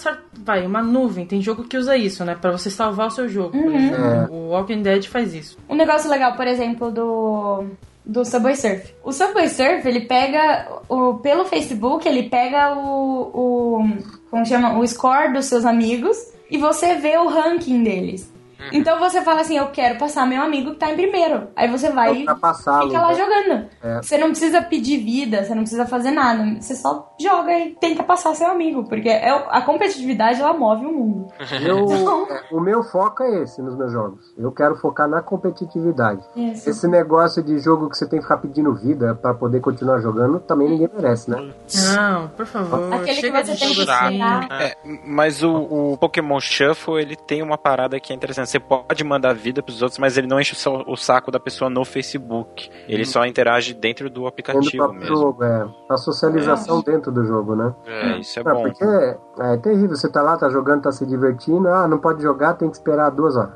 vai, uma nuvem. Tem jogo que usa isso, né? Pra você salvar o seu jogo. por Uhum. exemplo. É. O Walking Dead faz isso. Um negócio legal, por exemplo, do do Subway Surf. O Subway Surf, ele pega o pelo Facebook, ele pega o, o como chama, o score dos seus amigos e você vê o ranking deles. Então você fala assim, eu quero passar meu amigo que tá em primeiro. Aí você vai e fica lá né? jogando. É. Você não precisa pedir vida, você não precisa fazer nada. Você só joga e tenta passar seu amigo. Porque é, a competitividade, ela move o mundo. Eu, é, [laughs] o meu foco é esse nos meus jogos. Eu quero focar na competitividade. Isso. Esse negócio de jogo que você tem que ficar pedindo vida pra poder continuar jogando, também ninguém merece, né? Não, por favor. Aquele que chega você de tem que. É, mas o, o Pokémon Shuffle, ele tem uma parada que é interessante. Você pode mandar vida pros outros, mas ele não enche o, sa- o saco da pessoa no Facebook. Ele só interage dentro do Dentro do aplicativo próprio mesmo. jogo, é. A socialização dentro do jogo, né? É, isso é Não, bom. porque é, é terrível. Você tá lá, tá jogando, tá se divertindo. Ah, não pode jogar, tem que esperar duas horas.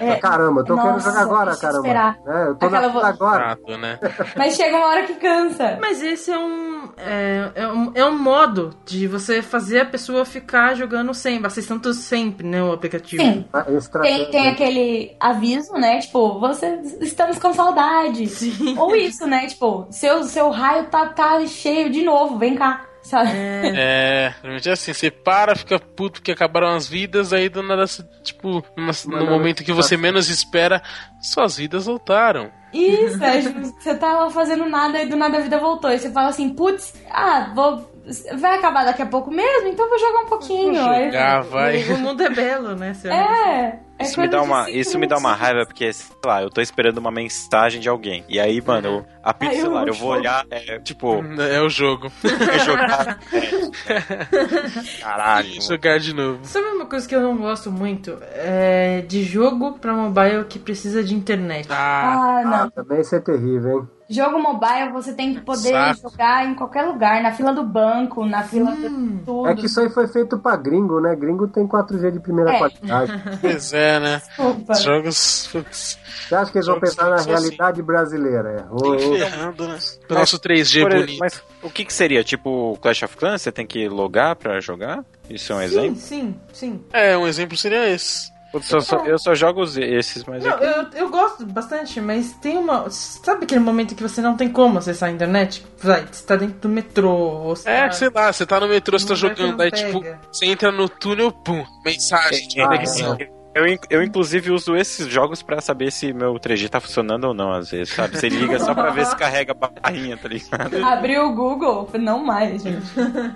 É, Caramba, eu tô querendo nossa, jogar agora, caramba. esperar. É, eu tô Aquela na vo- agora. Chato, né? [laughs] Mas chega uma hora que cansa. Mas esse é um, é, é um. é um modo de você fazer a pessoa ficar jogando sempre, assistindo sempre, né? O aplicativo. Sim. Ah, estratégia. Tem, tem aquele aviso, né? Tipo, você estamos com saudade. Sim. Ou isso, né? Tipo, seu, seu raio tá, tá cheio de novo, vem cá. Sabe? [laughs] É, realmente é assim, você para, fica puto que acabaram as vidas, aí do nada, tipo, numa- no momento que você menos espera, suas vidas voltaram. Isso, é, tipo, [laughs] você tá lá fazendo nada e do nada a vida voltou. E você fala assim, putz, ah, vou. Vai acabar daqui a pouco mesmo, então vou jogar um pouquinho. Vou Aí- jogar, vai. O mundo é belo, né? [laughs] É. é Isso me, dá uma, isso me dá uma raiva, porque, sei lá, eu tô esperando uma mensagem de alguém. E aí, mano, eu apito Aí o eu eu vou jogar. olhar, é, tipo, É o jogo. é jogar. [laughs] é. Caralho. jogar de novo. Sabe uma coisa que eu não gosto muito? É de jogo pra mobile que precisa de internet. Ah, Ah, não. Ah, também isso é terrível, hein? Jogo mobile você tem que poder Saco. jogar em qualquer lugar, na fila do banco, na fila de tudo. É que isso aí foi feito pra gringo, né? Gringo tem 4G de primeira É. qualidade. [laughs] pois é, né? Desculpa. Os jogos. Você acha que eles vão pensar na assim. realidade brasileira? É. Tem ô, ferrando, né? O nosso 3G Por- bonito. mas o que que seria? Tipo, Clash of Clans, você tem que logar pra jogar? Isso é um Sim, exemplo? sim, sim. É, um exemplo seria esse. Eu só, eu só jogo esses, mas Não, é que- eu, eu gosto bastante, mas tem uma. Sabe aquele momento que você não tem como acessar a internet? Vai, você tá dentro do metrô. Ou você É, tá- sei lá, você tá no metrô, você tá jogando, não aí pega. tipo, você entra no túnel, pum, mensagem de Ah, conexão. Eu, eu, inclusive, uso esses jogos pra saber se meu 3G tá funcionando ou não, às vezes, sabe? Você liga só pra ver se carrega a barrinha, tá ligado? Abriu o Google, não mais, gente.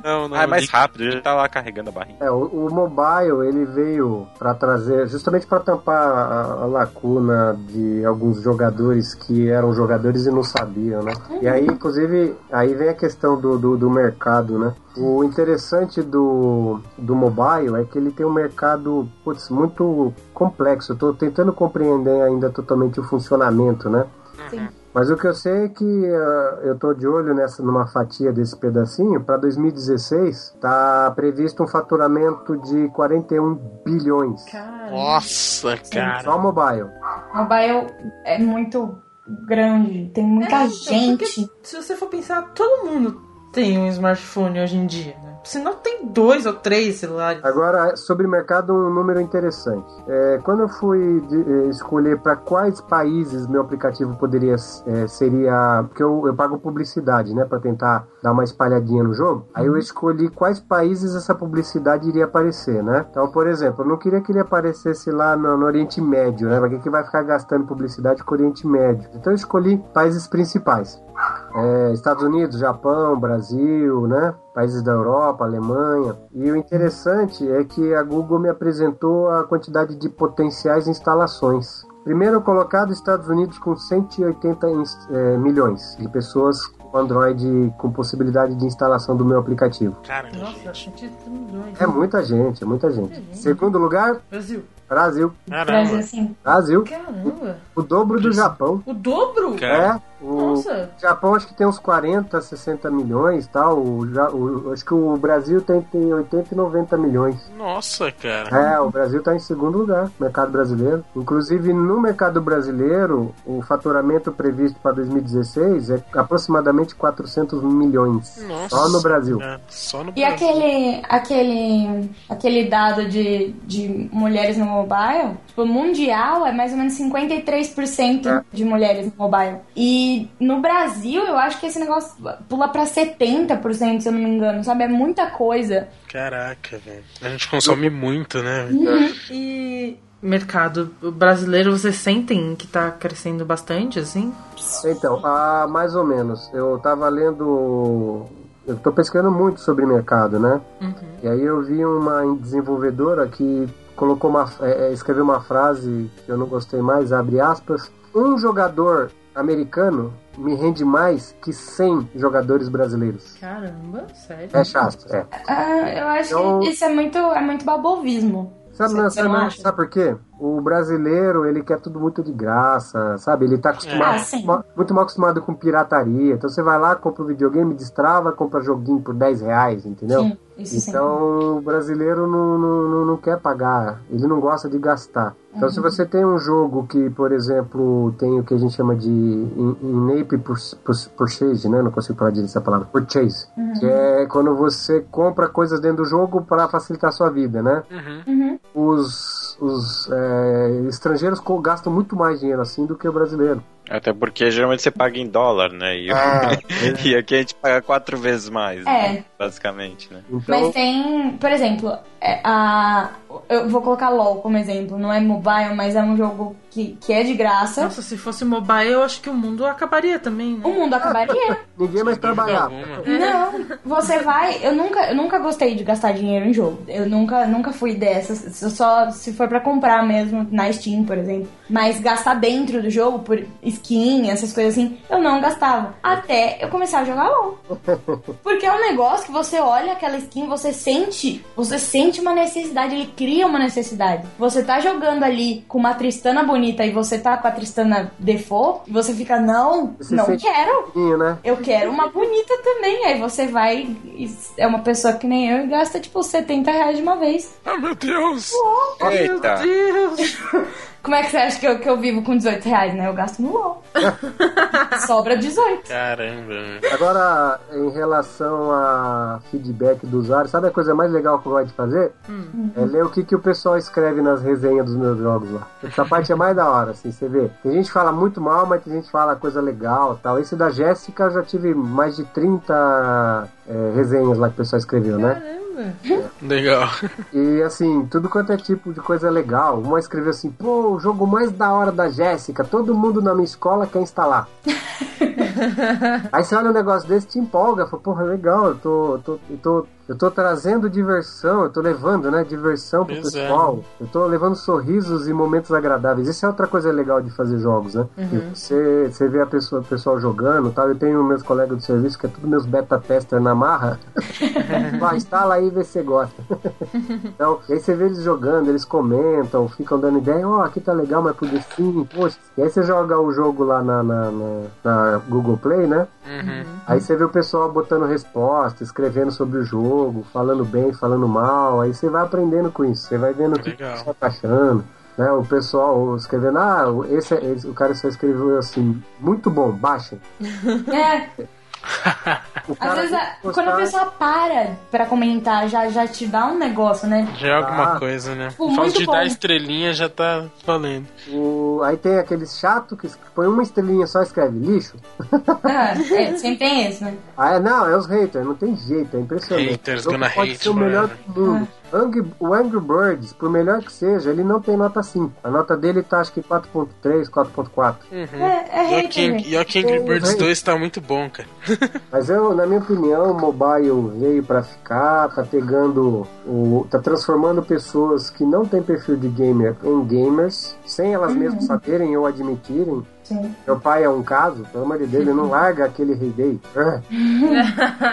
Não, não. Ah, é mais rápido, já tá lá carregando a barrinha. É, o, o mobile ele veio para trazer, justamente para tampar a, a lacuna de alguns jogadores que eram jogadores e não sabiam, né? E aí, inclusive, aí vem a questão do, do, do mercado, né? O interessante do, do mobile é que ele tem um mercado putz, muito complexo. Eu tô tentando compreender ainda totalmente o funcionamento, né? Sim. Mas o que eu sei é que ah, eu tô de olho nessa numa fatia desse pedacinho. Para 2016 tá previsto um faturamento de 41 bilhões. Nossa, cara. Só mobile. Mobile é muito grande, tem muita É, então, gente. se você for pensar, todo mundo tem um smartphone hoje em dia, né? Se não tem dois ou três celulares. Agora, sobre mercado, um número interessante. É, quando eu fui de- eh, escolher para quais países meu aplicativo poderia eh, seria, porque eu, eu pago publicidade, né, para tentar dar uma espalhadinha no jogo. Aí eu escolhi quais países essa publicidade iria aparecer, né? Então, por exemplo, eu não queria que ele aparecesse lá no, no Oriente Médio, né? Pra que que vai ficar gastando publicidade com o Oriente Médio? Então eu escolhi países principais. É, Estados Unidos, Japão, Brasil, né? Países da Europa, Alemanha. E o interessante é que a Google me apresentou a quantidade de potenciais instalações. Primeiro colocado, Estados Unidos com 180 ins- eh, milhões de pessoas com Android com possibilidade de instalação do meu aplicativo. Caramba, Nossa, gente, milhões. É muita gente, é muita gente. Segundo lugar, Brasil. Brasil. Brasil, assim. Brasil, Caramba. o dobro do Japão. O dobro? É, o Nossa. Japão acho que tem uns 40, 60 milhões tal. O, o- acho que o Brasil tem, tem 80 e 90 milhões. Nossa, cara. É, o Brasil está em segundo lugar, mercado brasileiro. Inclusive, no mercado brasileiro, o faturamento previsto para 2016 é aproximadamente 400 milhões. Nossa. Só no Brasil. É, só no E Brasil. aquele, aquele, aquele dado de, de mulheres no mobile, tipo, mundial é mais ou menos 53% É. de mulheres no mobile. E no Brasil, eu acho que esse negócio pula pra 70%, se eu não me engano, sabe? É muita coisa. Caraca, velho. A gente consome muito, né? E mercado brasileiro, vocês sentem que tá crescendo bastante, assim? Então, ah, mais ou menos. Eu tava lendo. Eu tô pesquisando muito sobre mercado, né? E aí eu vi uma desenvolvedora que colocou uma. é, é, escreveu uma frase que eu não gostei mais, abre aspas. Um jogador americano me rende mais que 100 jogadores brasileiros. Caramba, sério? Fecha aspas, é. Ah, eu acho Eu- que isso é muito, é muito babovismo. Sabe, Você- não, você sabe, não sabe por quê? O brasileiro, ele quer tudo muito de graça, sabe? Ele tá acostumado, Ah, sim. ma- muito mal acostumado com pirataria. Então você vai lá, compra o videogame, destrava, compra joguinho por 10 reais, entendeu? Sim, isso sim. Então o brasileiro não, não, não, não quer pagar, ele não gosta de gastar. Então se você tem um jogo que, por exemplo, tem o que a gente chama de in- in-app pur- pur- purchase, né? Não consigo falar direito essa palavra. Purchase. Que é quando você compra coisas dentro do jogo para facilitar a sua vida, né? Uhum. Os, os é, estrangeiros gastam muito mais dinheiro assim do que o brasileiro. Até porque geralmente você paga em dólar, né? E, Ah, [laughs] e aqui a gente paga quatro vezes mais, né? É. basicamente, né? Então, Mas tem, por exemplo, é, a, eu vou colocar LOL como exemplo. Não é mobile, mas é um jogo que, que é de graça. Nossa, se fosse mobile, eu acho que o mundo acabaria também, né? O mundo acabaria. [laughs] ninguém mais trabalhar. Não, você vai. Eu nunca, eu nunca gostei de gastar dinheiro em jogo. Eu nunca, nunca fui dessas. Eu Só se for pra comprar mesmo na Steam, por exemplo. Mas gastar dentro do jogo por skin, essas coisas assim, eu não gastava. Até eu começar a jogar LOL. [laughs] Porque é um negócio que você olha aquela skin, você sente, você sente uma necessidade, ele cria uma necessidade. Você tá jogando ali com uma Tristana bonita e você tá com a Tristana default, e você fica, não, Você não quero. pouquinho, né? Eu quero uma bonita também. Aí você vai. É uma pessoa que nem eu e gasta tipo 70 reais de uma vez. Ah, meu Deus! Eita! Deus! [laughs] Como é que você acha que eu, que eu vivo com 18 reais, né? Eu gasto no LOL. [laughs] Sobra 18. Caramba. Agora, em relação a feedback do usuário, sabe a coisa mais legal que eu gosto de fazer? É ler o que, que o pessoal escreve nas resenhas dos meus jogos lá. Essa parte é mais da hora, assim, você vê. Tem gente que fala muito mal, mas tem gente que fala coisa legal tal. Esse da Jéssica eu já tive mais de 30 é, resenhas lá que o pessoal escreveu, né? Legal. E assim, tudo quanto é tipo de coisa legal. Uma escreveu assim, pô, o jogo mais da hora da Jéssica, todo mundo na minha escola quer instalar. [laughs] Aí você olha um negócio desse te empolga, fala, porra, legal, eu tô, eu tô, eu tô, eu tô trazendo diversão, eu tô levando, né, diversão pro Pois é. pessoal. Eu tô levando sorrisos e momentos agradáveis. Isso é outra coisa legal de fazer jogos, né? Uhum. Você, você vê a pessoa, o pessoal jogando e tal. Eu tenho meus colegas de serviço que é tudo meus beta tester na marra. [laughs] Vai, instala aí e vê se você gosta. então, e aí você vê eles jogando, eles comentam, ficam dando ideia, ó, aqui tá legal, mas podia sim, poxa. E aí você joga o jogo lá na, na, na- na Google Play, né? Uhum. Aí você vê o pessoal botando resposta, escrevendo sobre o jogo, falando bem, falando mal. Aí você vai aprendendo com isso. Você vai vendo o que, pessoal tá achando. Né? O pessoal escrevendo, ah, esse, é- esse- o cara só escreveu assim, muito bom, baixem. [laughs] É, [laughs] às vezes a- postar- quando a pessoa para pra comentar, já, já te dá um negócio, né? Já é alguma Ah. coisa, né? Pô, O fato muito de bom. dar estrelinha já tá valendo. O- Aí tem aqueles chato que põe uma estrelinha só escreve lixo. [laughs] Ah, é, sempre tem isso, né? Ah, é, não, é os haters, não tem jeito, é impressionante. Haters gonna pode hate, ser o melhor mano. do mundo. Angry- o Angry Birds, por melhor que seja, ele não tem nota 5. A nota dele tá acho que 4.3, 4.4. Uhum. É, é E o hater, King- gente. E o King É, Birds é. 2 tá muito bom, cara. [laughs] Mas eu, na minha opinião, o mobile veio pra ficar, tá pegando o. tá transformando pessoas que não têm perfil de gamer em gamers, sem elas mesmas saberem ou admitirem. Sim. Meu pai é um caso, pelo amor de Deus, ele não larga aquele Rei Day.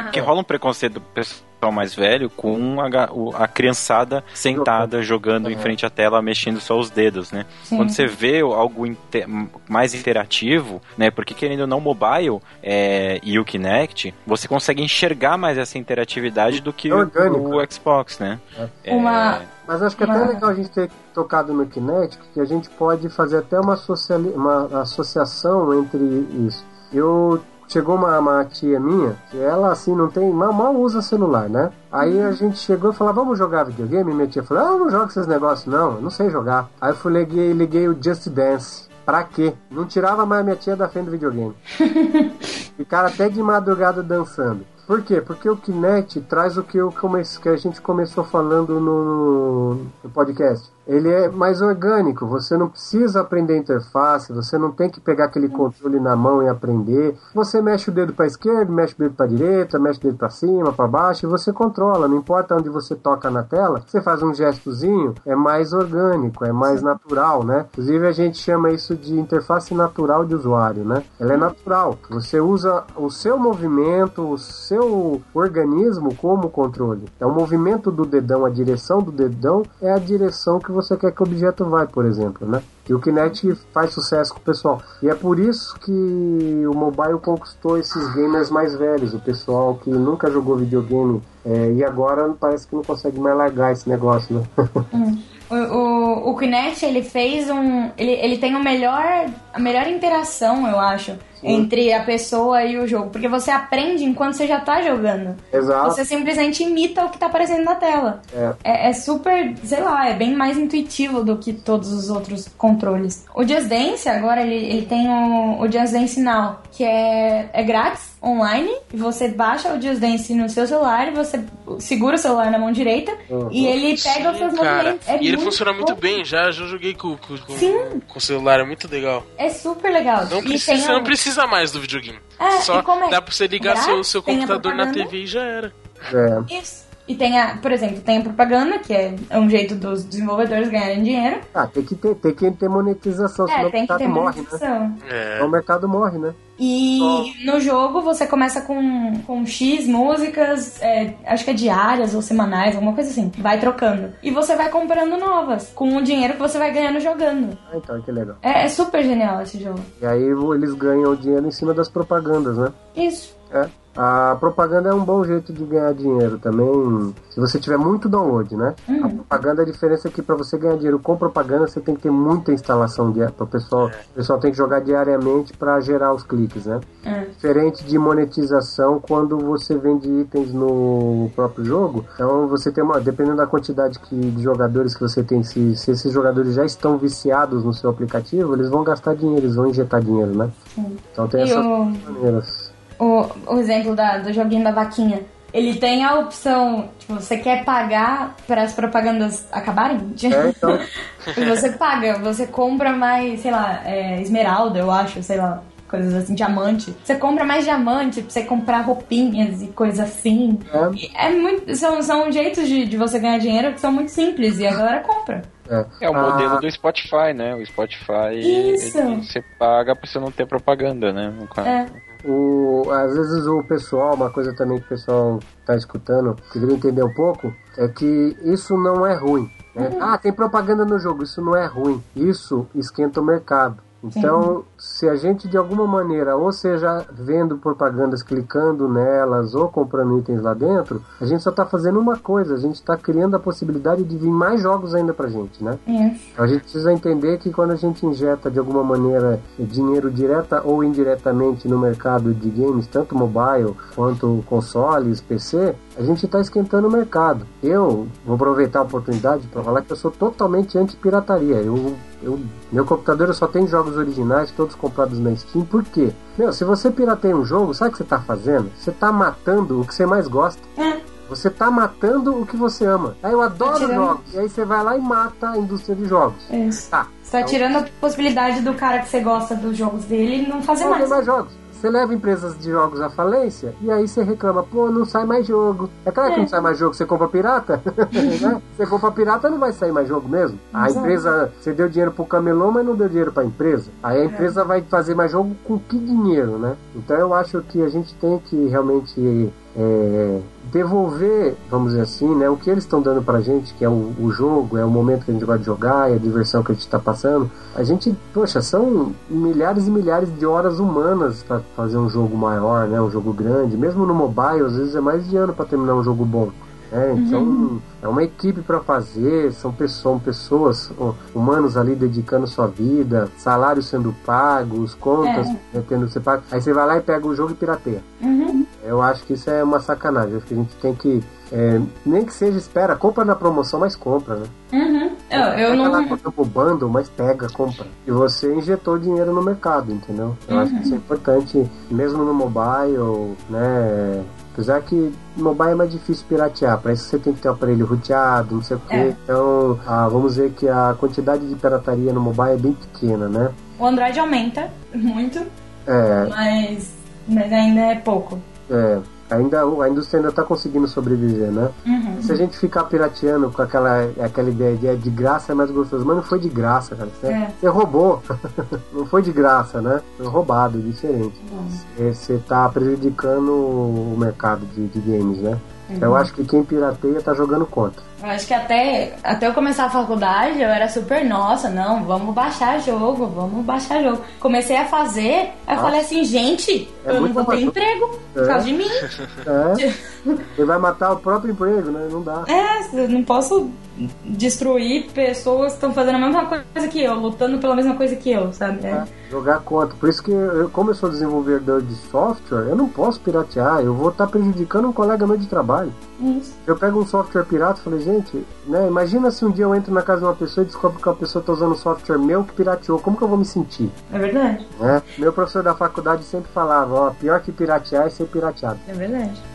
Porque [laughs] rola um preconceito do pessoal mais velho com a, a criançada sentada jogando em frente à tela, mexendo só os dedos, né? Sim. Quando você vê algo inte- mais interativo, né? Porque querendo ou não, mobile é, e o Kinect, você consegue enxergar mais essa interatividade do que É o Xbox, né? É, Uma- Mas acho que é até Mas- legal a gente ter tocado no Kinetic, que a gente pode fazer até uma, sociali- uma associação entre isso. Eu chegou uma, uma tia minha, que ela assim não tem, mal, mal usa celular, né? Aí a gente chegou e falou, vamos jogar videogame? Minha tia falou, ah, eu não jogo esses negócios não, eu não sei jogar. Aí eu fui liguei, liguei o Just Dance. Pra quê? Não tirava mais minha tia da frente do videogame. [laughs] Ficaram até de madrugada dançando. Por quê? Porque o Kinect traz o que, eu comece, que a gente começou falando no, no podcast. Ele é mais orgânico, você não precisa aprender a interface, você não tem que pegar aquele controle na mão e aprender. Você mexe o dedo para esquerda, mexe o dedo para direita, mexe o dedo para cima, para baixo e você controla. Não importa onde você toca na tela, você faz um gestozinho, é mais orgânico, é mais natural, né? Inclusive a gente chama isso de interface natural de usuário, né? Ela é natural. Você usa o seu movimento, o seu organismo como controle. É o movimento do dedão, a direção do dedão é a direção que você quer que o objeto vai, por exemplo, né? E o Kinect faz sucesso com o pessoal. E é por isso que o mobile conquistou esses gamers mais velhos, o pessoal que nunca jogou videogame é, e agora parece que não consegue mais largar esse negócio, né? [laughs] O, o, o Kinect, ele fez um. Ele, ele tem o melhor, a melhor interação, eu acho, entre a pessoa e o jogo. Porque você aprende enquanto você já tá jogando. Exato. Você simplesmente imita o que tá aparecendo na tela. É. É, é super, sei lá, é bem mais intuitivo do que todos os outros controles. O Just Dance, agora, ele, ele tem o, o Just Dance Now, que é, é grátis, online. E você baixa o Just Dance no seu celular, você segura o celular na mão direita Uhum. e ele pega os seus Cara, movimentos. É e ele muito funciona muito bom. bem, já, já joguei com, com, com, Sim. com o celular, é muito legal. É super legal. Não E precisa, tem você não o- precisa mais do videogame. É, Só e como é dá pra você ligar seu, seu computador na. TV e já era. É. Isso. E tem a, por exemplo, tem a propaganda, que é um jeito dos desenvolvedores ganharem dinheiro. Ah, tem que ter, tem que ter monetização, senão É, o tem que mercado ter morre, né? É. Então o mercado morre, né? E no jogo você começa com, com X músicas, é, acho que é diárias ou semanais, alguma coisa assim. Vai trocando. E você vai comprando novas, com o dinheiro que você vai ganhando jogando. Ah, então, que legal. É, é super genial esse jogo. E aí eles ganham o dinheiro em cima das propagandas, né? Isso. É. A propaganda é um bom jeito de ganhar dinheiro também, se você tiver muito download, né? Uhum. A propaganda, a diferença é que para você ganhar dinheiro com propaganda, você tem que ter muita instalação de para o pessoal, o pessoal tem que jogar diariamente para gerar os cliques, né? É. Diferente de monetização quando você vende itens no próprio jogo. Então você tem uma, dependendo da quantidade que, de jogadores que você tem, se, se esses jogadores já estão viciados no seu aplicativo, eles vão gastar dinheiro, eles vão injetar dinheiro, né? Então tem essas o- maneiras. O, o exemplo da- do joguinho da vaquinha. Ele tem a opção, tipo, você quer pagar para as propagandas acabarem? É, então. [laughs] você paga, você compra mais, sei lá, é, esmeralda, eu acho, sei lá, coisas assim, diamante. Você compra mais diamante pra você comprar roupinhas e coisas assim. E É muito, são, são jeitos de, de você ganhar dinheiro que são muito simples e a galera compra. É o Ah. modelo do Spotify, né? O Spotify Isso. ele- você paga pra você não ter propaganda, né? É. O, às vezes o pessoal, uma coisa também que o pessoal tá escutando, que queria entender um pouco, é que isso não é ruim. né? Ah, tem propaganda no jogo, isso não é ruim. Isso esquenta o mercado. Então, se a gente de alguma maneira, ou seja, vendo propagandas, clicando nelas ou comprando itens lá dentro, a gente só tá fazendo uma coisa, a gente tá criando a possibilidade de vir mais jogos ainda pra gente, né? A gente precisa entender que quando a gente injeta de alguma maneira dinheiro direta ou indiretamente no mercado de games, tanto mobile quanto consoles, PC, a gente está esquentando o mercado. Eu vou aproveitar a oportunidade para falar que eu sou totalmente anti-pirataria. Eu, eu, meu computador só tem jogos originais, todos comprados na Steam. Por quê? Meu, se você pirateia um jogo, sabe o que você está fazendo? Você está matando o que você mais gosta. Você tá matando o que você ama. Aí eu adoro jogos. E aí você vai lá e mata a indústria de jogos. Isso. Tá. Você tá tirando a possibilidade do cara que você gosta dos jogos dele não fazer Não mais. tem mais jogos. Você leva empresas de jogos à falência e aí você reclama, pô, não sai mais jogo. É claro que É. não sai mais jogo, você compra pirata. [laughs] né? Você compra pirata, não vai sair mais jogo mesmo. A Exato. empresa, você deu dinheiro pro camelô, mas não deu dinheiro pra empresa. Aí a É. empresa vai fazer mais jogo com que dinheiro, né? Então eu acho que a gente tem que realmente é, devolver, vamos dizer assim, né, o que eles estão dando pra gente, que é o, o jogo, é o momento que a gente vai jogar, é a diversão que a gente tá passando. A gente, poxa, são milhares e milhares de horas humanas para fazer um jogo maior, né, um jogo grande. Mesmo no mobile, às vezes é mais de ano para terminar um jogo bom. É, então Uhum. é uma equipe para fazer, são pessoas, pessoas, humanos ali dedicando sua vida, salários sendo pagos, contas É. né, tendo ser. Aí você vai lá e pega o jogo e pirateia. Uhum. Eu acho que isso é uma sacanagem. Acho que a gente tem que. é, nem que seja, espera, compra na promoção, mas compra, né? Uhum. Eu, eu Pega não. lá o bundle, mas pega, compra. E você injetou dinheiro no mercado, entendeu? Eu acho que isso é importante, mesmo no mobile, né? Apesar que mobile é mais difícil piratear, para isso você tem que ter um aparelho roteado, não sei o quê. É. Então, ah, vamos ver que a quantidade de pirataria no mobile é bem pequena, né? O Android aumenta muito, É, mas, mas ainda é pouco. é, ainda, a indústria ainda está conseguindo sobreviver, né? Uhum. Se a gente ficar pirateando com aquela, aquela ideia de é de graça é mais gostoso, mas não foi de graça, cara. Você, É. você roubou. [laughs] não foi de graça, né? Foi roubado, diferente. Você- Você tá prejudicando o mercado de, de games, né? Então eu acho que quem pirateia tá jogando contra. Eu acho que até, até eu começar a faculdade eu era super, nossa, não, vamos baixar jogo, vamos baixar jogo. Comecei a fazer, aí eu falei assim, gente, É eu não vou ter emprego por É. causa de mim. [laughs] É. Ele vai matar o próprio emprego, né? Não dá. É, não posso destruir pessoas que estão fazendo a mesma coisa que eu, lutando pela mesma coisa que eu, sabe? É. Jogar contra. Por isso que, eu, como eu sou desenvolvedor de software, eu não posso piratear. Eu vou estar prejudicando um colega meu de trabalho. Isso. Eu pego um software pirata e falei, gente, né, imagina se um dia eu entro na casa de uma pessoa e descobro que uma pessoa está usando um software meu que pirateou. Como que eu vou me sentir? É verdade, né? Meu professor da faculdade sempre falava, ó, pior que piratear é ser pirateado. é verdade.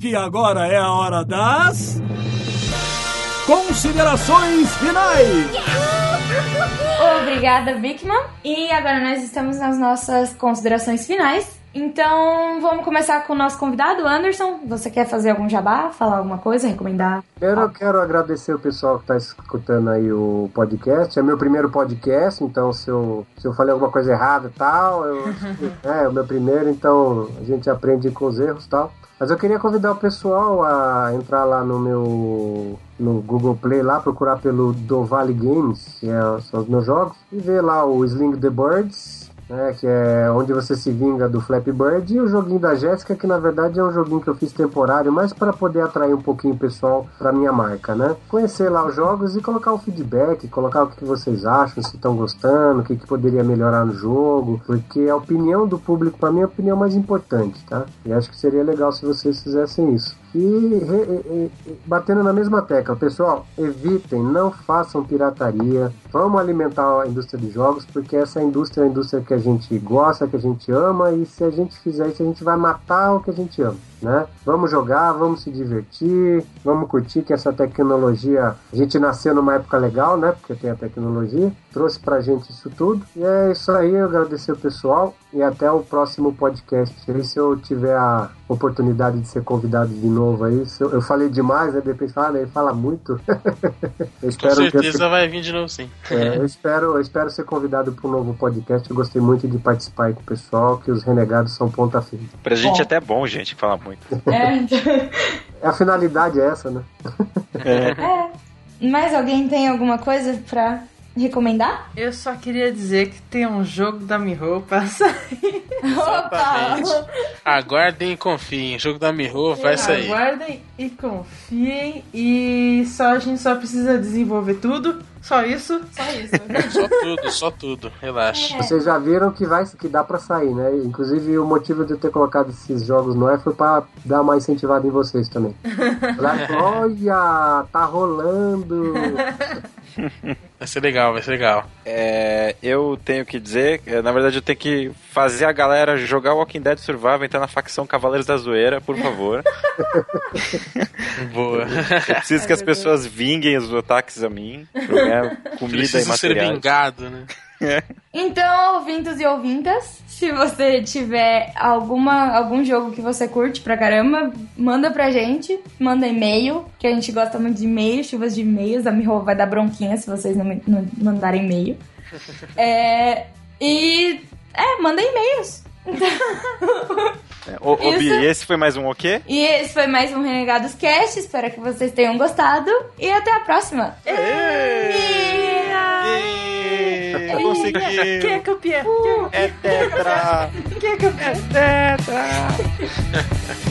Porque agora é a hora das. Considerações finais! Obrigada, Bigman. E agora nós estamos nas nossas considerações finais. Então, vamos começar com o nosso convidado, Anderson. Você quer fazer algum jabá, falar alguma coisa, recomendar? Eu quero agradecer o pessoal que está escutando aí o podcast. É meu primeiro podcast, então se eu, se eu falei alguma coisa errada e tal, eu, [laughs] é, é o meu primeiro, então a gente aprende com os erros e tal. Mas eu queria convidar o pessoal a entrar lá no meu no Google Play lá, procurar pelo Dovale Games, que é, são os meus jogos, e ver lá o Sling the Birds, né, que é onde você se vinga do Flappy Bird, e o joguinho da Jéssica, que na verdade é um joguinho que eu fiz temporário, mas para poder atrair um pouquinho o pessoal para minha marca, né? Conhecer lá os jogos e colocar o feedback, colocar o que vocês acham, se estão gostando, o que, que poderia melhorar no jogo, porque a opinião do público para mim é a opinião mais importante, tá? E acho que seria legal se vocês fizessem isso. E, e, e, batendo na mesma tecla, pessoal, evitem, não façam pirataria. Vamos alimentar a indústria de jogos, porque essa indústria é a indústria que a gente gosta, que a gente ama, e se a gente fizer isso, a gente vai matar o que a gente ama né? Vamos jogar, vamos se divertir, vamos curtir que essa tecnologia, a gente nasceu numa época legal, né? Porque tem a tecnologia, trouxe pra gente isso tudo. E é isso aí, eu agradecer o pessoal e até o próximo podcast. E se eu tiver a oportunidade de ser convidado de novo aí, eu, eu, falei demais, né? Depois fala, ele fala muito. [laughs] Com certeza eu... vai vir de novo sim. É, eu espero, eu espero ser convidado para um novo podcast. Eu gostei muito de participar aí com o pessoal, que os renegados são ponta firme. Pra gente é até bom, gente, falar muito muito. É, então... [laughs] a finalidade é essa, né? É. é. Mas alguém tem alguma coisa pra recomendar? Eu só queria dizer que tem um jogo da Miho pra [laughs] sair. Opa! Aguardem e confiem. O jogo da Miho vai sair. Aguardem e confiem. E só a gente só precisa desenvolver tudo. Só isso? Só isso. [laughs] só tudo, só tudo. Relaxa. É. Vocês já viram que vai que dá para sair, né? Inclusive o motivo de eu ter colocado esses jogos no ar foi para dar uma incentivada em vocês também. [laughs] Olha, tá rolando. [laughs] Vai ser legal, vai ser legal. É, eu tenho que dizer, é, na verdade eu tenho que fazer a galera jogar Walking Dead Survival, entrar na facção Cavaleiros da Zoeira, por favor. [laughs] Boa. Eu preciso que as pessoas vinguem os ataques a mim, [laughs] comida Preciso e materiais. ser vingado, né? [laughs] Então, ouvintos e ouvintas, se você tiver alguma, algum jogo que você curte pra caramba, manda pra gente, manda e-mail, que a gente gosta muito de e-mail, chuvas de e-mails, a Miho vai dar bronquinha se vocês não, não mandarem e-mail. [laughs] é, e, é, manda e-mails. É, o, Bi, esse foi mais um o quê? E esse foi mais um Renegados Cast. Espero que vocês tenham gostado. E até a próxima. Eu consegui. Quem é campeão? É tetra. Quem é campeão? É tetra.